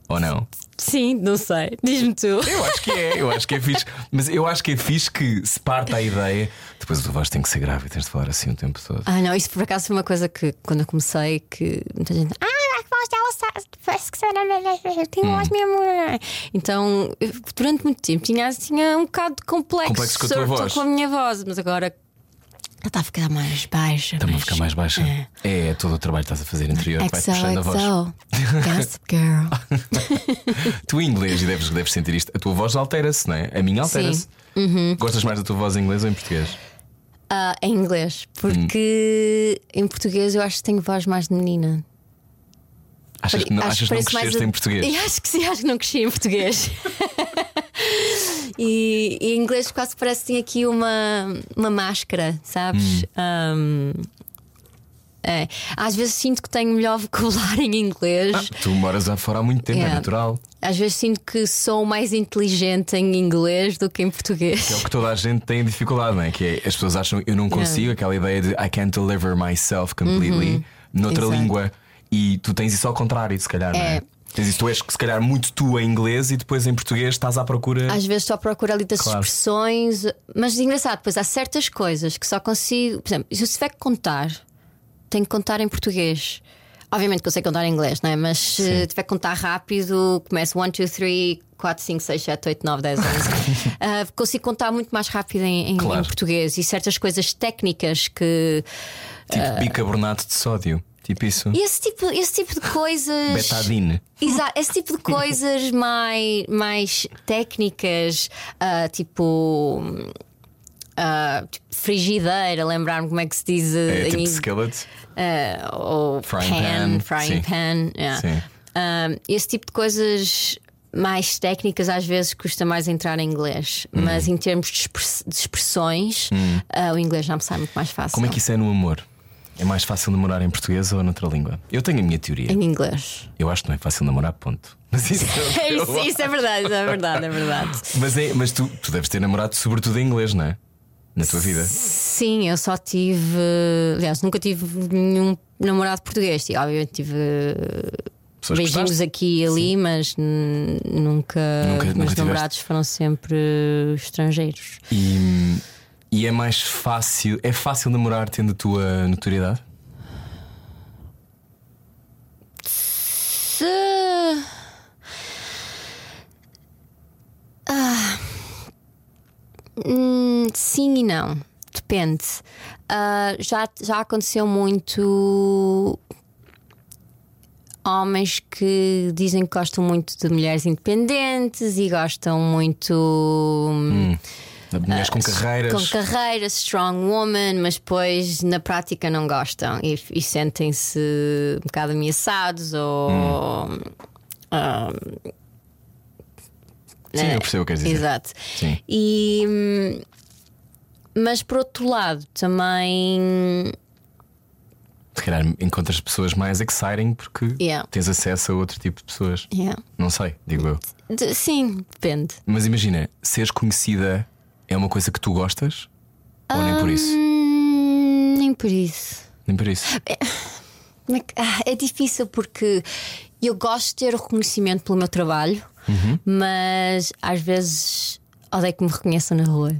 Ou não? Sim, não sei. Diz-me tu. Eu acho que é, eu acho que é fixe. Mas eu acho que é fixe que se parte a ideia. Depois a tua voz tem que ser grave e tens de falar assim o tempo todo. Ah, não, isso por acaso foi uma coisa que quando eu comecei que muita gente. Ah, a voz dela parece que eu tenho voz mesmo. Então, durante muito tempo tinha, tinha um bocado de complexo, Complexo com a tua voz. com a minha voz, mas agora ela está a ficar mais baixa. Está-me a ficar mais baixa. É. É, todo o trabalho que estás a fazer interior que vai puxando a voz. Gossip Girl. [LAUGHS] Tu em inglês e deves, deves sentir isto. A tua voz altera-se, não é? A minha altera-se. Uhum. Gostas mais da tua voz em inglês ou em português? Ah, em inglês, porque em português eu acho que tenho voz mais de menina. Achas que não, Acho achas que não cresceste a- em português? Eu [LAUGHS] acho que sim, acho que não cresci em português. [LAUGHS] e, e em inglês quase parece que tem aqui uma, uma máscara, sabes? Hum. Um, é. Às vezes sinto que tenho melhor vocabulário em inglês. Ah, tu moras lá fora há muito tempo, é Yeah. natural. Às vezes sinto que sou mais inteligente em inglês do que em português. É o que toda a gente tem dificuldade, não é? Que é, as pessoas acham eu não consigo, aquela ideia de I can't deliver myself completely noutra Uhum. Exato. língua. E tu tens isso ao contrário, se calhar, não é? É. Tens isso, tu és se calhar muito tu em inglês e depois em português estás à procura. Às vezes só procuro ali das Claro. expressões, mas engraçado, depois há certas coisas que só consigo. Por exemplo, se eu tiver que contar, tenho que contar em português. Obviamente que eu sei contar em inglês, não é? Mas se tiver que contar rápido, começo 1, 2, 3, 4, 5, 6, 7, 8, 9, 10, 11. Ah, consigo contar muito mais rápido em, em- Claro. em português e certas coisas técnicas que. Tipo bicarbonato de sódio. Tipo isso. Esse tipo, esse tipo de coisas. Betadine. Exato, esse tipo de coisas mais, mais técnicas, ah, tipo. ah, tipo frigideira, lembrar-me como é que se diz É em tipo inglês. skillet. Ah, ou Frying pan, pan, frying sim. pan. yeah. Sim. Ah, esse tipo de coisas mais técnicas às vezes custa mais entrar em inglês, Hum. mas em termos de, express- de expressões, ah, o inglês já me sai muito mais fácil. Como é que isso é no amor? É mais fácil namorar em português ou noutra língua? Eu tenho a minha teoria. Em inglês. Eu acho que não é fácil namorar, ponto. Mas isso, É [LAUGHS] isso, isso é verdade, isso é verdade, é verdade. [LAUGHS] Mas, é, mas tu, tu deves ter namorado sobretudo em inglês, não é? Na tua vida. Sim, eu só tive. Aliás, nunca tive nenhum namorado português. Obviamente tive Pessoas que beijinhos gostaste? aqui e ali, mas n- nunca. Nunca- nunca meus tiveste? namorados foram sempre estrangeiros. E, e é mais fácil. É fácil namorar tendo a tua notoriedade? Se. Ah. Hum, sim e não. Depende. Ah, já, já aconteceu muito. Homens que dizem que gostam muito de mulheres independentes e gostam muito. hum, Mulheres com carreiras. Com carreira, strong woman, mas depois na prática não gostam e, e sentem-se um bocado ameaçados ou. ah, Sim, né? eu percebo o que queres dizer. Exato. Sim. E, hum, mas por outro lado, também. Se calhar encontras pessoas mais exciting porque Yeah. tens acesso a outro tipo de pessoas. yeah. Não sei, digo eu. Sim, depende. Mas imagina, seres conhecida é uma coisa que tu gostas? Ou nem por isso? Hum, nem por isso. Nem por isso. É, que- ah, é difícil porque eu gosto de ter o reconhecimento pelo meu trabalho, Uhum. mas às vezes odeio que me reconheçam na rua.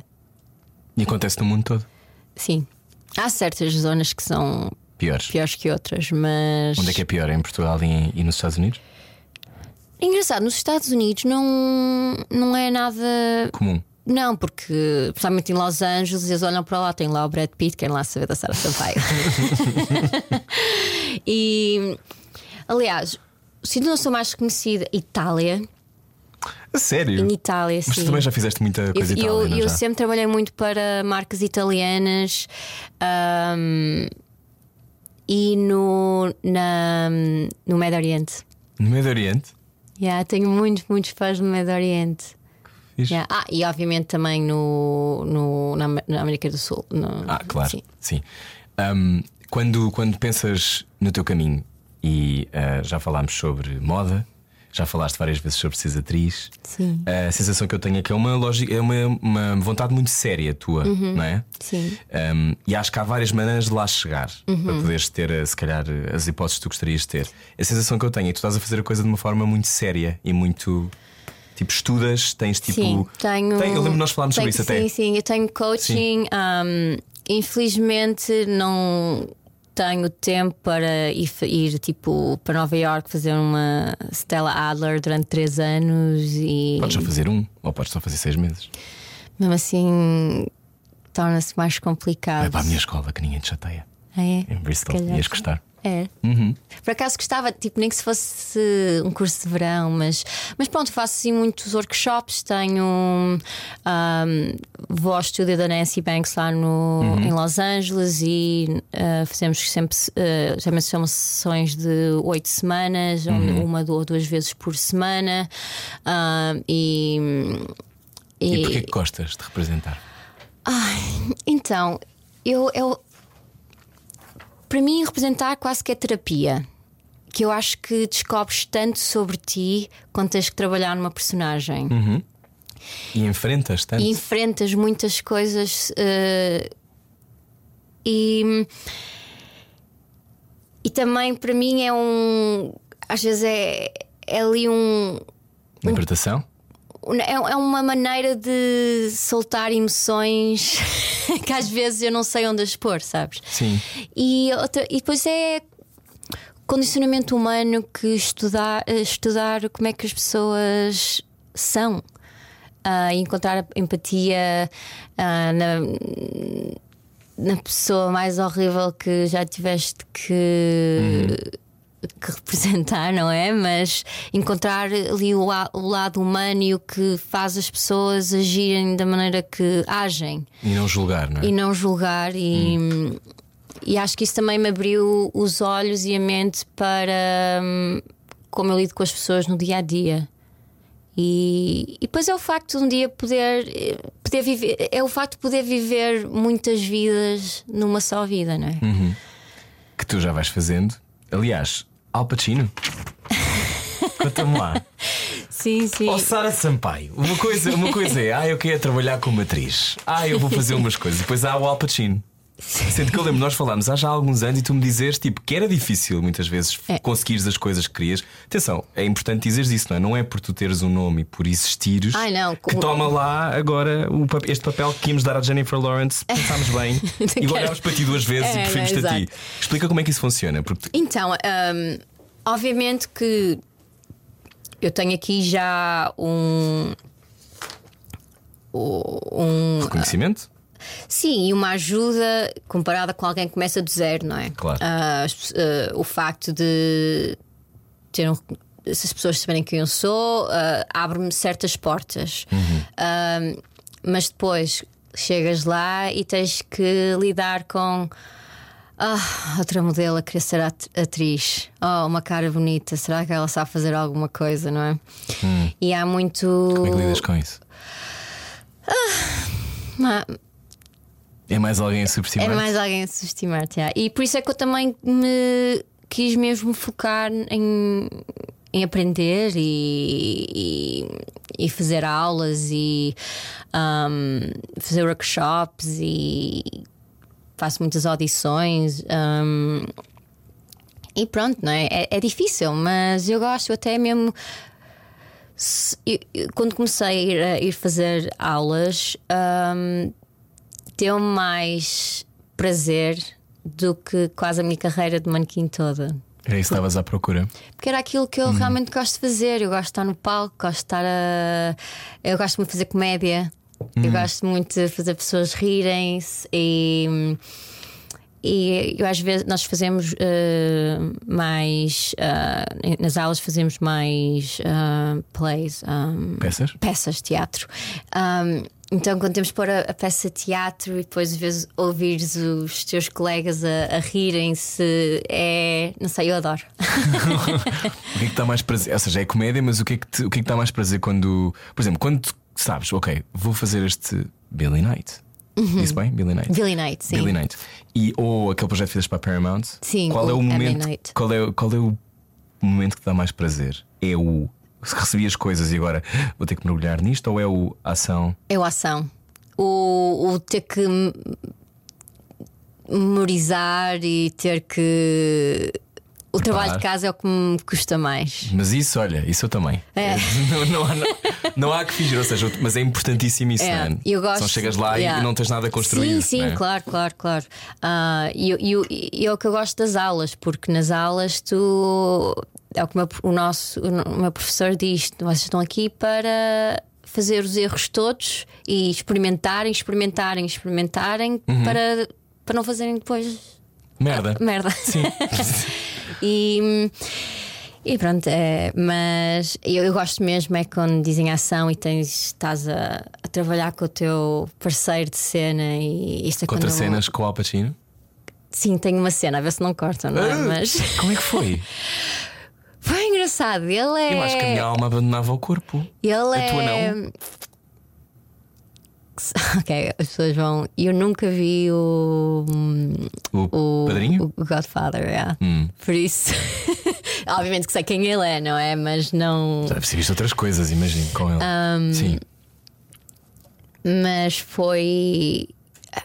E acontece no mundo todo. Sim. Há certas zonas que são Piores. piores que outras, mas. Onde é que é pior? Em Portugal e, e nos Estados Unidos? Engraçado, nos Estados Unidos não, não é nada. Comum. Não, porque, principalmente em Los Angeles, eles olham para lá, tem lá o Brad Pitt, querem lá saber da Sarah Sampaio. [LAUGHS] e, aliás, o sítio onde eu sou mais reconhecida, Itália. A sério? Em Itália, Mas sim. tu também já fizeste muita coisa eu, italiana eu já. sempre trabalhei muito para marcas italianas ahm, e no, na, no Médio Oriente. No Médio Oriente? Yeah, tenho muitos, muitos fãs no Médio Oriente. Yeah. Ah, e obviamente também no, no, na, na América do Sul. no- Ah, claro. Sim. Sim. Ahm, quando, quando pensas no teu caminho, e ah, já falámos sobre moda, já falaste várias vezes sobre seres atriz, Sim. a sensação que eu tenho é que é uma lógica, é uma, uma vontade muito séria tua, Uhum. não é? Sim. Um, e acho que há várias maneiras de lá chegar Uhum. para poderes ter, eh, se calhar, as hipóteses que tu gostarias de ter. A sensação que eu tenho é que tu estás a fazer a coisa de uma forma muito séria e muito. Tipo, estudas, tens tipo. sim, tenho. Tem- eu lembro que nós falámos sobre isso sim, até. Sim, eu tenho coaching. ahm, infelizmente não tenho tempo para ir, ir tipo para Nova York fazer uma Stella Adler durante três anos e Podes só fazer um, ou podes só fazer seis meses. mesmo assim torna-se mais complicado. Vai para a minha escola que ninguém te chateia. Ah, é? Em Bristol. Ias sim. gostar. É. Uhum. Por acaso gostava, tipo, nem que se fosse um curso de verão, mas, mas pronto, faço assim muitos workshops. Tenho. ahm, vou ao estúdio da Nancy Banks lá no, em Los Angeles e ah, fazemos sempre. Uh, geralmente são sessões de oito semanas, uma ou duas vezes por semana. Ahm, e. E, porquê que gostas de representar? Então, eu, eu. Para mim, representar quase que é terapia. Que eu acho que descobres tanto sobre ti quando tens que trabalhar numa personagem. E enfrentas tanto. E enfrentas muitas coisas. eh, e. E também para mim é um. Às vezes é, é ali um. Libertação? É, é uma maneira de soltar emoções [LAUGHS] que às vezes eu não sei onde as pôr, sabes? Sim. E, outra, e depois é condicionamento humano que estudar, estudar como é que as pessoas são. E encontrar empatia ah, na, na pessoa mais horrível que já tiveste que, que representar, não é? Mas encontrar ali o, o lado humano e o que faz as pessoas agirem da maneira que agem E não julgar, não é? e não julgar e, e acho que isso também me abriu os olhos e a mente para hum, como eu lido com as pessoas no dia a dia. E, e depois é o facto de um dia poder, poder viver, é o facto de poder viver muitas vidas numa só vida, não é? que tu já vais fazendo. Aliás, Al Pacino. Conta-me lá. Sim, sim. Ó Sara Sampaio, uma coisa, uma coisa é, ah, eu quero trabalhar como atriz. Ah, eu vou fazer umas coisas. Depois há o Al Pacino. Sendo que eu lembro, nós falámos há já alguns anos e tu me dizes tipo, que era difícil muitas vezes É. conseguires as coisas que querias. Atenção, é importante dizeres isso, não é? Não é por tu teres um nome e por existires Ai, não, que toma lá agora este papel que íamos dar à Jennifer Lawrence. Pensámos bem [LAUGHS] e olhámos para ti duas vezes É, e preferimos-te não, a ti. Explica como é que isso funciona. Porque Então, hum, obviamente que eu tenho aqui já um. um reconhecimento? Sim, e uma ajuda comparada com alguém que começa do zero, não é? Claro. Ah, pe- ah, o facto de ter um, se as pessoas saberem quem eu sou ah, abre-me certas portas. Ah, mas depois chegas lá e tens que lidar com. Ah, outra modelo a querer ser at- atriz. Oh, uma cara bonita. Será que ela sabe fazer alguma coisa, não é? E há muito. Como é que lidas com isso? Ma- É mais alguém a subestimar? É mais alguém a subestimar-te. já. E por isso é que eu também me quis mesmo focar em, em aprender e, e, e fazer aulas e um, fazer workshops e faço muitas audições. um, e pronto, não é? é? é difícil, mas eu gosto até mesmo. se- eu- quando comecei a ir, a ir fazer aulas, um, deu mais prazer do que quase a minha carreira de manequim toda. Era isso que estavas à procura. Porque era aquilo que eu realmente gosto de fazer. Eu gosto de estar no palco, gosto de estar a. Eu gosto muito de fazer comédia. Eu gosto muito de fazer pessoas rirem-se e. E eu, às vezes nós fazemos eh, mais eh, nas aulas fazemos mais eh, plays, um, Peças? peças de teatro. Um, então, quando temos de pôr a, a peça de teatro e depois às vezes ouvires os teus colegas a, a rirem-se, é. Não sei, eu adoro. [LAUGHS] O que é que dá mais prazer? Ou seja, é comédia, mas o que é que, te, o que, é que dá mais prazer quando. Por exemplo, quando sabes, ok, vou fazer este Billy Night. Disse bem? Billy Night. Uhum. Billy Night, sim. Billy Night. E, ou aquele projeto que fizeste para a Paramount. Sim, qual é o momento? Qual é, qual é o momento que te dá mais prazer? É o. Se recebi as coisas e agora vou ter que mergulhar nisto, ou é o ação? É o ação. O, o ter que memorizar e ter que. O trabalho de casa é o que me custa mais. Mas isso, olha, isso eu também. É. Não, não há, não, não há que fingir, ou seja, mas é importantíssimo isso, É, não é? eu gosto. Só chegas lá yeah. e não tens nada construído. Sim, sim, é? claro, claro, claro. Ah, e é o que eu gosto das aulas, porque nas aulas tu. É o que o meu, o nosso, o meu professor diz: vocês estão aqui para fazer os erros todos e experimentarem, experimentarem, experimentarem Uhum. para, para não fazerem depois Merda. merda. Sim. [LAUGHS] E, e pronto, é, mas eu, eu gosto mesmo é quando dizem ação e tens, estás a, a trabalhar com o teu parceiro de cena e isto é Contra quando cenas com o Al Pacino. Sim, tenho uma cena, a ver se não cortam, não é? Ah, Mas Como é que foi? [LAUGHS] foi engraçado. Ele é. Eu acho que a minha alma abandonava o corpo. Ele A é. tua não? [LAUGHS] Ok, as pessoas vão. Eu nunca vi o. O, o padrinho? O Godfather, yeah. Hum. Por isso. [LAUGHS] Obviamente que sei quem ele é, não é? Mas não. Já percebiste outras coisas, imagino, com ele. Um, Sim. mas foi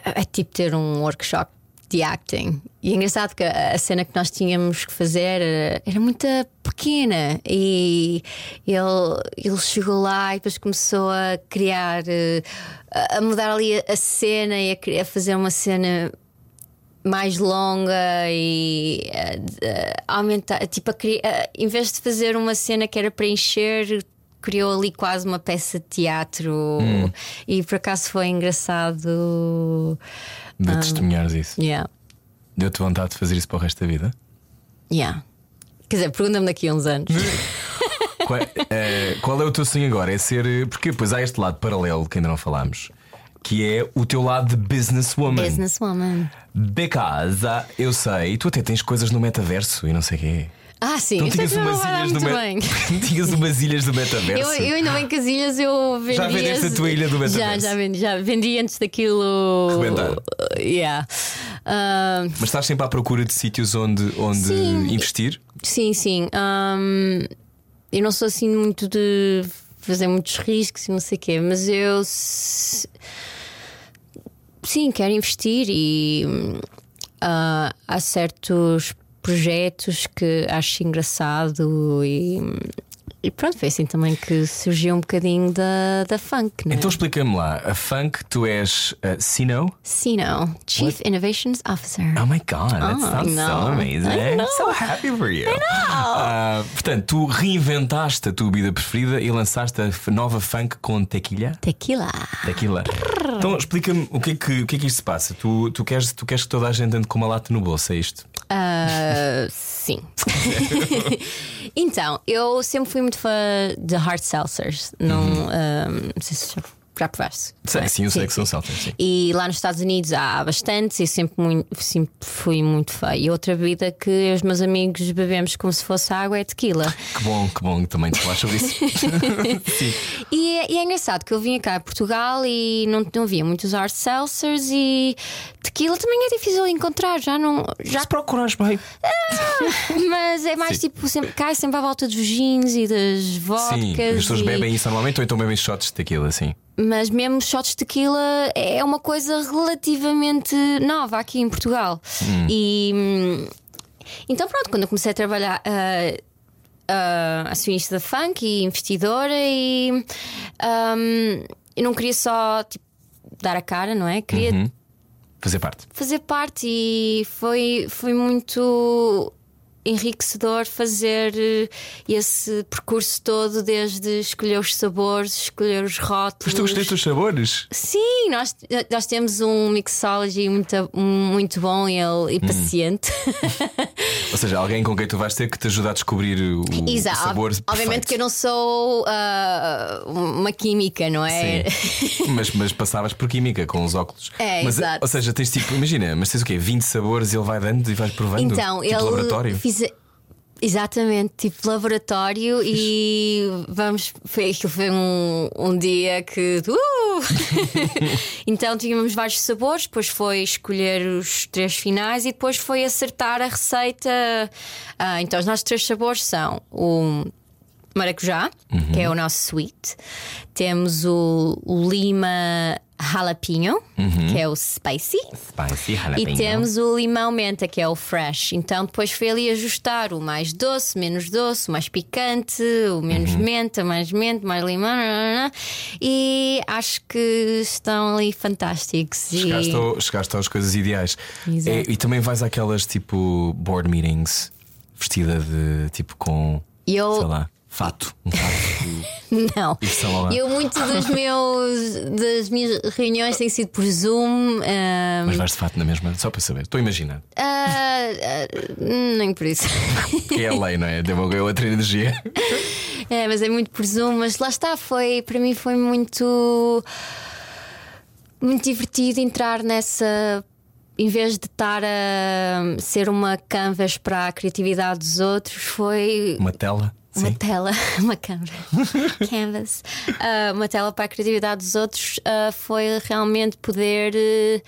é tipo ter um workshop de acting. E é engraçado que a a cena que nós tínhamos que fazer era, era muito pequena e ele, ele chegou lá e depois começou a criar, eh, a a mudar ali a, a cena e a, a fazer uma cena mais longa e eh, aumentar, tipo, a eh, em vez de fazer uma cena que era para encher, criou ali quase uma peça de teatro e por acaso foi engraçado. De testemunhares isso. Yeah, Deu-te vontade de fazer isso para o resto da vida? yeah. Quer dizer, pergunta-me daqui a uns anos. [LAUGHS] Qual é, eh, qual é o teu sonho agora? É ser. eh, Porque depois há este lado paralelo que ainda não falámos, que é o teu lado de businesswoman. Businesswoman. Because ah, eu sei, tu até tens coisas no metaverso e não sei o quê. Ah, sim, Então tinhas umas ilhas do muito me- bem. [LAUGHS] tinhas umas ilhas do metaverso. Eu, eu ainda bem que as ilhas eu vendi. Já vendeste a tua ilha do Já, metaverso? já vendi, já vendi antes daquilo. Rebentar. Yeah. Ah, Mas estás sempre à procura de sítios onde, onde Sim. investir? sim, sim. Ahm, eu não sou assim muito de fazer muitos riscos e não sei o quê, mas eu sim, quero investir e ah, há certos projetos que acho engraçado e, e pronto, foi assim também que surgiu um bocadinho da, da funk, né? Então explica-me lá, a funk, tu és uh, Sino? Sino, Chief Innovations Officer. Oh my god, that Oh, sounds I so amazing. I. I'm so happy for you. Ah, portanto, tu reinventaste a tua bebida preferida e lançaste a nova funk com tequila? Tequila. Tequila. Então explica-me o que, é que, o que é que isto se passa. Tu, tu, queres, tu queres que toda a gente ande com uma lata no bolso, é isto? Ah, [LAUGHS] sim. [LAUGHS] então, eu sempre fui muito fã de hard seltzers. Não, ah, não sei se já, já provaste. Sei, sim, eu sei que são sim. E lá nos Estados Unidos há bastantes e sempre, muito, sempre fui muito fã. E outra bebida que os meus amigos bebemos como se fosse água é tequila. Que bom, que bom que também te falas sobre isso. [LAUGHS] sim. E, é- e é engraçado que eu vinha cá a Portugal e não, não havia muitos hard seltzers e tequila também é difícil de encontrar, já não. Já Se procurares bem. Mas é mais Sim. tipo, sempre, cai sempre à volta dos gins e das vodkas. Sim, as pessoas e- bebem isso normalmente ou então bebem shots de tequila, sim. Mas mesmo shots de tequila é uma coisa relativamente nova aqui em Portugal. Hum. E hum, então pronto, quando eu comecei a trabalhar. ah, ah, acionista da funk e investidora e hum, eu não queria só tipo, dar a cara, não é? Queria Uhum. Fazer parte. fazer parte e foi, foi muito enriquecedor fazer eh, esse percurso todo, desde escolher os sabores, escolher os rótulos. Mas tu escolheste os sabores? Sim, nós, nós temos um mixology muito, muito bom e, ele- e Hum. paciente. Ou seja, alguém com quem tu vais ter que te ajudar a descobrir o, o Exato. sabor. Obviamente que eu não sou ah, uma química, não é? Sim. [LAUGHS] mas, mas passavas por química com os óculos. É, mas, exato. Ou seja, tens tipo, imagina, mas tens o quê? 20 sabores e ele vai dando e vais provando? Então, tipo ele laboratório. Fiz- Exatamente, tipo laboratório e [LAUGHS] vamos. Foi, foi um, um dia que. Uh! [LAUGHS] então tínhamos vários sabores, depois foi escolher os três finais e depois foi acertar a receita. Ah, então os nossos três sabores são o maracujá, Uhum. que é o nosso sweet, temos o, o lima jalapeno, que é o spicy. Spicy E temos o limão menta, que é o fresh. Então depois foi ali ajustar o mais doce, menos doce, o mais picante, o menos Uhum. menta, mais menta, mais limão. E acho que estão ali fantásticos. E- Chegaste, ao- chegaste às coisas ideais. Exato. É, e também vais àquelas tipo board meetings vestida de tipo com E eu- sei lá, fato. Um [LAUGHS] fato. Não. Isso é. Eu, muito dos meus, das minhas reuniões têm sido por Zoom. Mas vais de fato na mesma, só para saber. Estou a imaginar. ah, ah, nem por isso. Porque [LAUGHS] é a lei, não é? Deu uma outra energia. É, mas é muito por Zoom, mas lá está, foi, para mim foi muito muito divertido entrar nessa em vez de estar a ser uma canvas para a criatividade dos outros, foi Uma tela. Uma Sim. tela, [LAUGHS] uma câmara, [LAUGHS] canvas, Ah, uma tela para a criatividade dos outros, ah, foi realmente poder eh,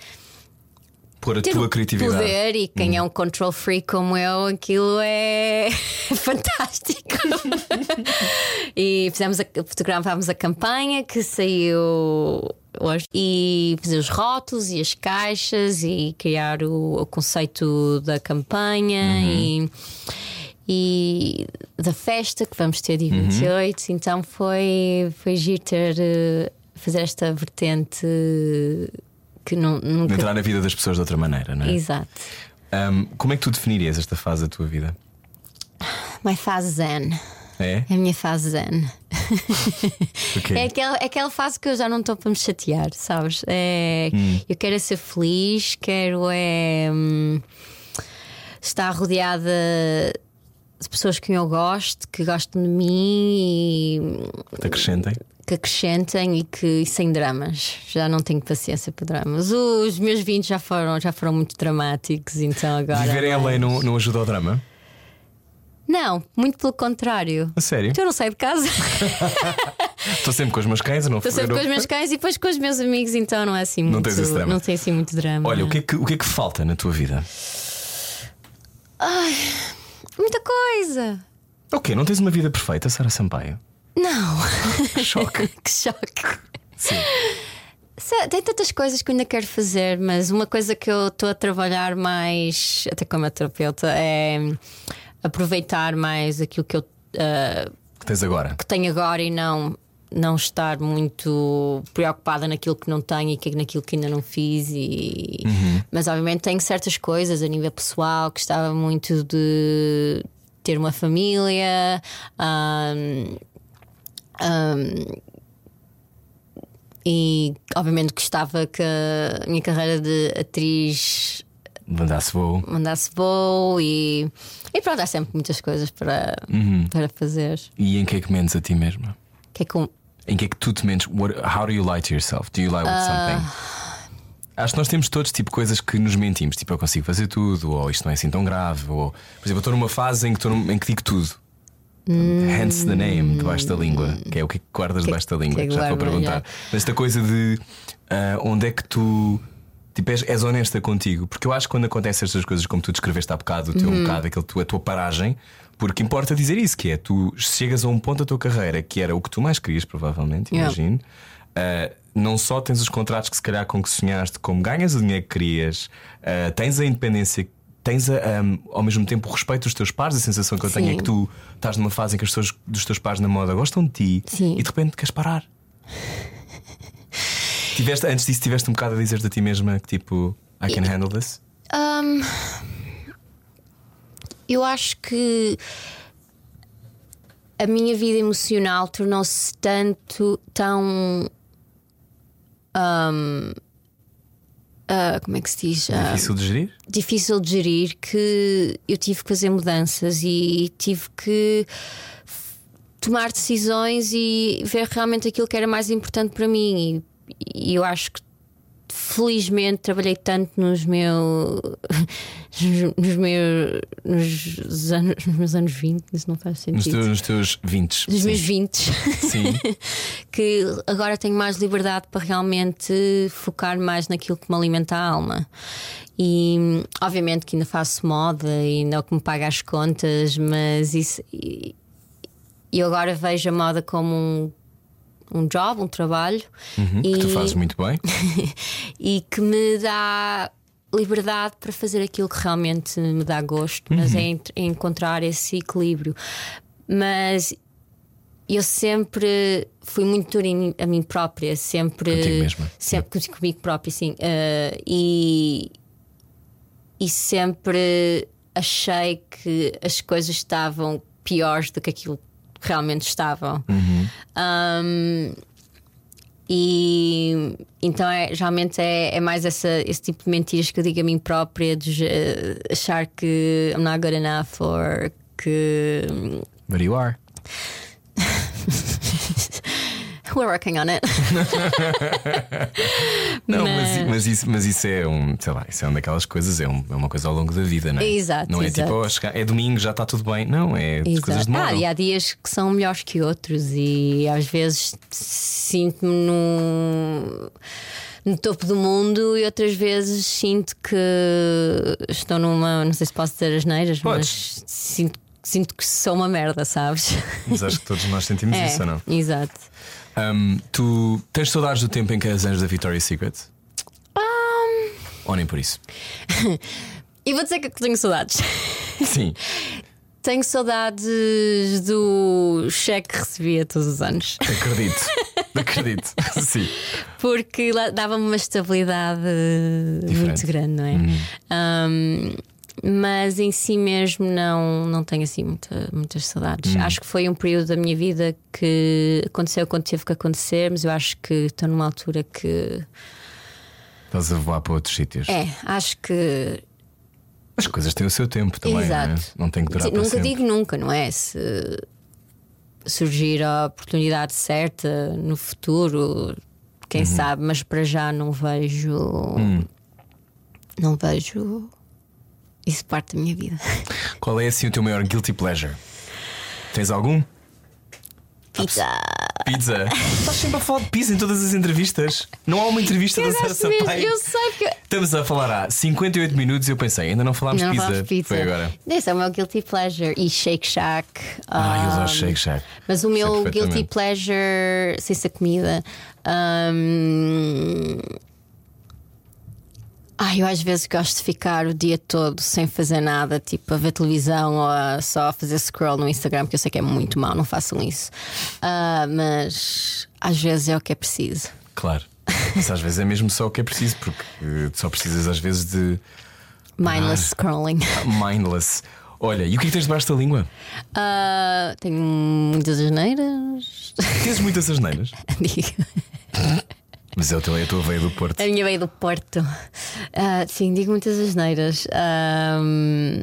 Pôr a tua criatividade. poder e quem é um control freak como eu, aquilo é [LAUGHS] fantástico. e fizemos a, fotografámos a campanha que saiu hoje e fazer os rótulos e as caixas e criar o, o conceito da campanha e, e da festa que vamos ter dia 28. Então foi, foi giro ter eh, fazer esta vertente que nu- nunca Entrar na vida das pessoas de outra maneira, não é? Exato. Ahm, como é que tu definirias esta fase da tua vida? My fase zen. É? É a minha fase zen. [LAUGHS] Porquê? É aquela, é aquela fase que eu já não estou para me chatear, sabes? É, Hum. Eu quero é ser feliz, quero é hum, estar rodeada de pessoas que eu gosto, que gostam de mim e Te acrescentem? que acrescentem e que e sem dramas. Já não tenho paciência para dramas. Os meus vinhos já foram, já foram muito dramáticos, então agora. Viverem a lei não, não ajuda ao drama? Não, muito pelo contrário. A sério? Eu não saio de casa. [LAUGHS] Estou sempre com os meus cães, não Estou sempre com os meus cães e depois com os meus amigos, então não é assim muito. Não tens esse drama. Não tem assim muito drama. Olha, o que, é que, o que é que falta na tua vida? Muita coisa. O quê? Não tens uma vida perfeita, Sara Sampaio? Não. Que choque. [LAUGHS] que choque. Sim. Tem tantas coisas que eu ainda quero fazer, mas uma coisa que eu estou a trabalhar mais, até como terapeuta, é aproveitar mais aquilo que eu ah, que tens agora? que tenho agora e não, não estar muito preocupada naquilo que não tenho e que- naquilo que ainda não fiz. E... Mas obviamente tenho certas coisas a nível pessoal, gostava muito de ter uma família. ahm, ahm, e obviamente gostava que a minha carreira de atriz Mandasse voo. mandasse voo e, e pronto, há sempre muitas coisas para, para fazer. E em que é que mentes a ti mesma? Que é com, Em que é que tu te mentes? What- how do you lie to yourself? Do you lie with Ah. something? Acho que nós temos todos tipo coisas que nos mentimos, tipo eu consigo fazer tudo, ou isto não é assim tão grave, ou por exemplo, eu estou numa fase em que, num- em que digo tudo. Hence the name, debaixo da língua, que é o que é que guardas debaixo da língua, que é que já estou a perguntar. Mas esta coisa de ah, onde é que tu tipo, és, és honesta contigo, porque eu acho que quando acontecem estas coisas, como tu descreveste há bocado, o teu Uhum. um bocado, aquele, a tua paragem, porque importa dizer isso, que é tu chegas a um ponto da tua carreira que era o que tu mais querias, provavelmente, Yeah. imagino. Uh, não só tens os contratos que se calhar com que sonhaste, como ganhas o dinheiro que querias, uh, tens a independência, tens a, um, ao mesmo tempo o respeito dos teus pares. A sensação que eu tenho é Sim. que tu estás numa fase em que as pessoas dos teus pares na moda gostam de ti Sim. e de repente queres parar. tiveste, antes disso, tiveste um bocado a dizer-te a ti mesma que tipo, I can handle this? Hum, eu acho que a minha vida emocional tornou-se tanto tão. hum, ah, como é que se diz? Ah, Difícil de gerir? difícil de gerir que eu tive que fazer mudanças e tive que tomar decisões e ver realmente aquilo que era mais importante para mim. E, e eu acho que felizmente trabalhei tanto nos meus [LAUGHS] nos meus nos anos, nos meus anos 20, isso não faz Nos sentido. teus, nos teus 20. Nos sim. meus 20 Sim. [LAUGHS] que agora tenho mais liberdade para realmente focar mais naquilo que me alimenta a alma. E obviamente que ainda faço moda e ainda é o que me paga as contas, mas isso. E eu agora vejo a moda como um, um job, um trabalho Uhum, e, Que tu fazes muito bem. [LAUGHS] e que me dá liberdade para fazer aquilo que realmente me dá gosto, mas é é encontrar esse equilíbrio. Mas eu sempre fui muito dura em a mim própria, sempre. Contigo mesma. Sempre contigo- comigo própria, sim. Eh, e, e sempre achei que as coisas estavam piores do que aquilo realmente estavam. Um, e então é, geralmente é, é mais essa, esse tipo de mentiras que eu digo a mim própria, de eh, achar que I'm not good enough or que But you are. [LAUGHS] [LAUGHS] we're working on it. [LAUGHS] Não, Mas- mas, mas isso, mas isso é um, sei lá, isso é uma daquelas coisas, é, um- é uma coisa ao longo da vida, não é? Exato, Não é exato. tipo, oh, chegar- é domingo, já está tudo bem. Não, é as coisas Exato. demoram. Ah, e há dias que são melhores que outros, e às vezes sinto-me no, no topo do mundo, e outras vezes sinto que estou numa. Não sei se posso dizer as neiras, Podes. mas sinto, sinto que sou uma merda, sabes? Mas acho que todos nós sentimos [LAUGHS] é, isso ou não? Exato. Um, tu tens saudades do tempo em que és anjo da Victoria's Secret? Ou nem por isso? [LAUGHS] E vou dizer que tenho saudades. Sim. [LAUGHS] Tenho saudades do cheque que recebia todos os anos. Acredito. [LAUGHS] Acredito. Sim. Porque dava-me uma estabilidade Diferente. muito grande, não é? Um, mas em si mesmo não, não tenho assim muita- muitas saudades. Acho que foi um período da minha vida que aconteceu quando teve que acontecer, mas eu acho que estou numa altura que. Estás a voar para outros sítios. É, acho que. As coisas têm o seu tempo também, Exato. não é? Não tem que durar nunca sempre. digo nunca, não é? Se surgir a oportunidade certa no futuro, quem Uhum. sabe, mas para já não vejo. Hum. Não vejo Isso parte da minha vida. [LAUGHS] Qual é assim o teu maior guilty pleasure? Tens algum? Pizza. Pizza. [LAUGHS] Estás sempre a falar de pizza em todas as entrevistas. Não há uma entrevista da Sara Sampaio. Eu sei que. Estamos a falar há 58 minutos e eu pensei, ainda não falámos Não pizza. falámos pizza. Foi agora. Esse é o meu guilty pleasure. E Shake Shack. Ah, eu um, adoro Shake Shack. Mas o meu guilty pleasure, sem ser comida. hum, Ai, eu às vezes gosto de ficar o dia todo sem fazer nada, tipo a ver televisão ou a só a fazer scroll no Instagram, porque eu sei que é muito mau, não façam isso. Ah, mas às vezes é o que é preciso. Claro. Mas às vezes é mesmo só o que é preciso, porque eh, só precisas às vezes de Mindless Ah. scrolling. [LAUGHS] mindless. Olha, e o que é que tens debaixo da língua? Ah, tenho muitas asneiras. Tens muitas asneiras. [LAUGHS] Digo. Mas é, o teu, é a tua veia do Porto. A minha veio do Porto. Ah, sim, digo muitas asneiras. Ahm,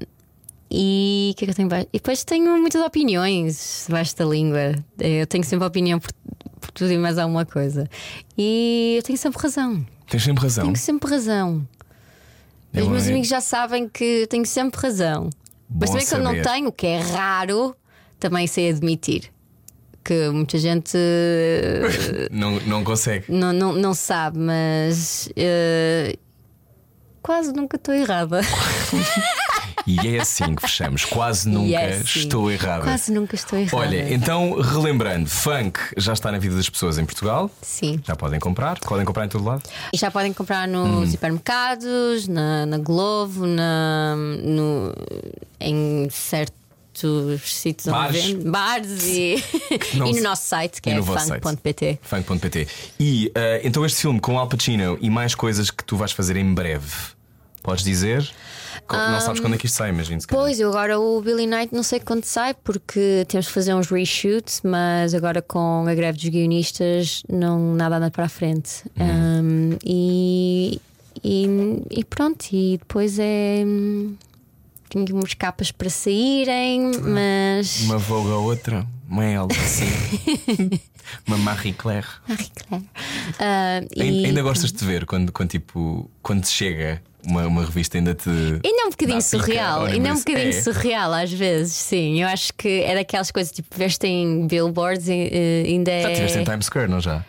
e o que é que eu tenho baixo? E depois tenho muitas opiniões debaixo da língua. Eu tenho sempre opinião por, por tudo e mais alguma coisa. E eu tenho sempre razão. Tens sempre razão. Tenho sempre razão. É Os meus é- amigos já sabem que eu tenho sempre razão. Mas Bom também quando não saber. tenho, o que é raro, também sei admitir. Que muita gente eh, [LAUGHS] Não, não consegue. não, não, não sabe, mas eh, quase nunca estou errada. E é assim que fechamos. Quase [LAUGHS] nunca é assim. estou errada. Quase nunca estou errada. Olha, então, relembrando, funk já está na vida das pessoas em Portugal. Sim. Já podem comprar. Podem comprar em todo lado. E já podem comprar nos Hum. supermercados, na, na Glovo, na, no, em certos sítios onde Bares. vende, bares e, [LAUGHS] não e no nosso site que E é no funk.pt. Funk.pt. E eh, então este filme com Al Pacino e mais coisas que tu vais fazer em breve. Podes dizer? Co- não sabes quando é que isto sai, imagino. Pois, eu agora o Billy Knight não sei quando sai, porque temos que fazer uns reshoots, mas agora com a greve dos guionistas não nada anda para a frente. Uhum. Um, e, e, e pronto, e depois é. Umas capas para saírem, mas. Uma Vogue ou outra. Uma L, assim. [LAUGHS] uma Marie Claire. Marie Claire. Ah, e- Ainda, gostas de ver quando, quando, tipo, quando chega uma, uma revista, ainda te. Ainda é um bocadinho surreal, ainda é um bocadinho é. surreal às vezes, sim. Eu acho que é daquelas coisas tipo, veste em billboards, e, eh, ainda é. Já estiveste em Times Square, não já?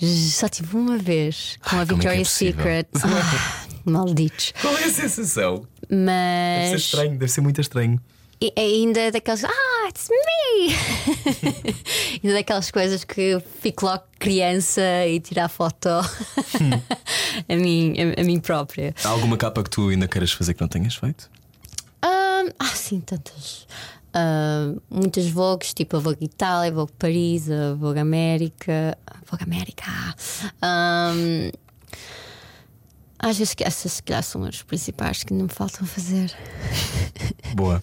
Só tive uma vez com a é é Victoria's possível? Secret. [LAUGHS] Ah, malditos. Qual é a sensação? Deve ser Mas estranho, deve ser muito estranho. e- ainda é daquelas. Ah, it's me! [LAUGHS] ainda daquelas coisas que fico logo criança e tirar foto [LAUGHS] a, mim, a, a mim própria. Há alguma capa que tu ainda queiras fazer que não tenhas feito? Ahm, ah, sim, tantas. Ahm, muitas Vogues, tipo a Vogue Itália, a Vogue Paris, a Vogue América. a Vogue América. Ahm, às vezes que essas se calhar são as principais que não me faltam fazer. [LAUGHS] Boa.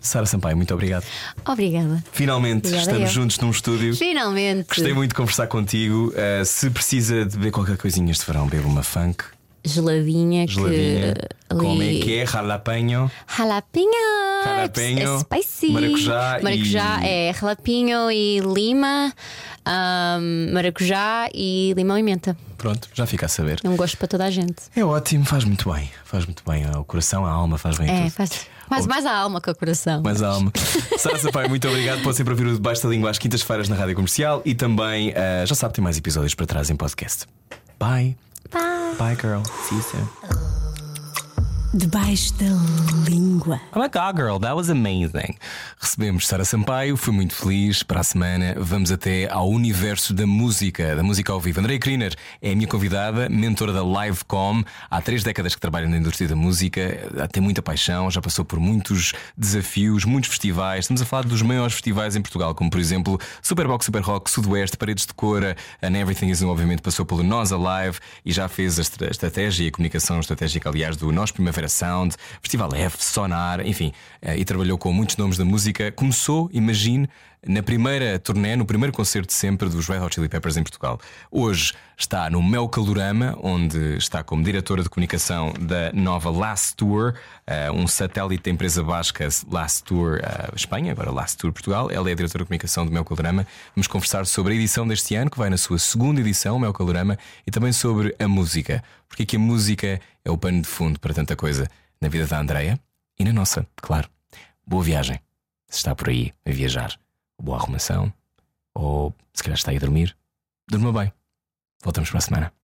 Sara Sampaio, muito obrigado. Obrigada. Finalmente Obrigada estamos eu. juntos num estúdio. Finalmente. Gostei muito de conversar contigo. Uh, se precisa de beber qualquer coisinha este verão, beba uma funk, Geladinha, geladinha. que. Como é que é? Jalapeno. Jalapinho! Jalapeno, é spicy. maracujá Maracujá e- é jalapinho e lima, ahm, maracujá e limão e menta. Pronto, já fica a saber. É um gosto para toda a gente. É ótimo, faz muito bem. Faz muito bem ao coração, à alma, faz bem É, tudo. faz mais, mais a alma que o coração. Mais a alma. [LAUGHS] Sara Sampaio, muito obrigado. Pode sempre ouvir o Debaixo da Língua às quintas-feiras na Rádio Comercial e também, uh, já sabe, tem mais episódios para trás em podcast. Bye. Bye. Bye, girl. See you soon. Debaixo da língua. Oh my god, girl, that was amazing. Recebemos Sara Sampaio, fui muito feliz. Para a semana vamos até ao universo da música, da música ao vivo. Andrei Kriner é a minha convidada, mentora da Livecom. Há três décadas que trabalha na indústria da música, tem muita paixão, já passou por muitos desafios, muitos festivais. Estamos a falar dos maiores festivais em Portugal, como por exemplo Superbox Super Rock, Sudoeste, Paredes de Cora, and Everything Is, obviamente, passou pelo Nós Alive e já fez a estra- estratégia e a comunicação estratégica, aliás, do Nós Primavera Sound, Festival F, Sonar, enfim, eh, e trabalhou com muitos nomes da música. Começou, imagine, na primeira turnê, no primeiro concerto de sempre dos Red Hot Chili Peppers em Portugal. Hoje está no Mel Calorama, onde está como diretora de comunicação da nova Last Tour, eh, um satélite da empresa basca Last Tour eh, Espanha, agora Last Tour Portugal. Ela é a diretora de comunicação do Mel Calorama. Vamos conversar sobre a edição deste ano, que vai na sua segunda edição, Mel Calorama, e também sobre a música. Porque é que a música é o pano de fundo para tanta coisa na vida da Andreia e na nossa, claro. Boa viagem. Se está por aí a viajar, boa arrumação, ou se calhar está aí a dormir, durma bem. Voltamos para a semana.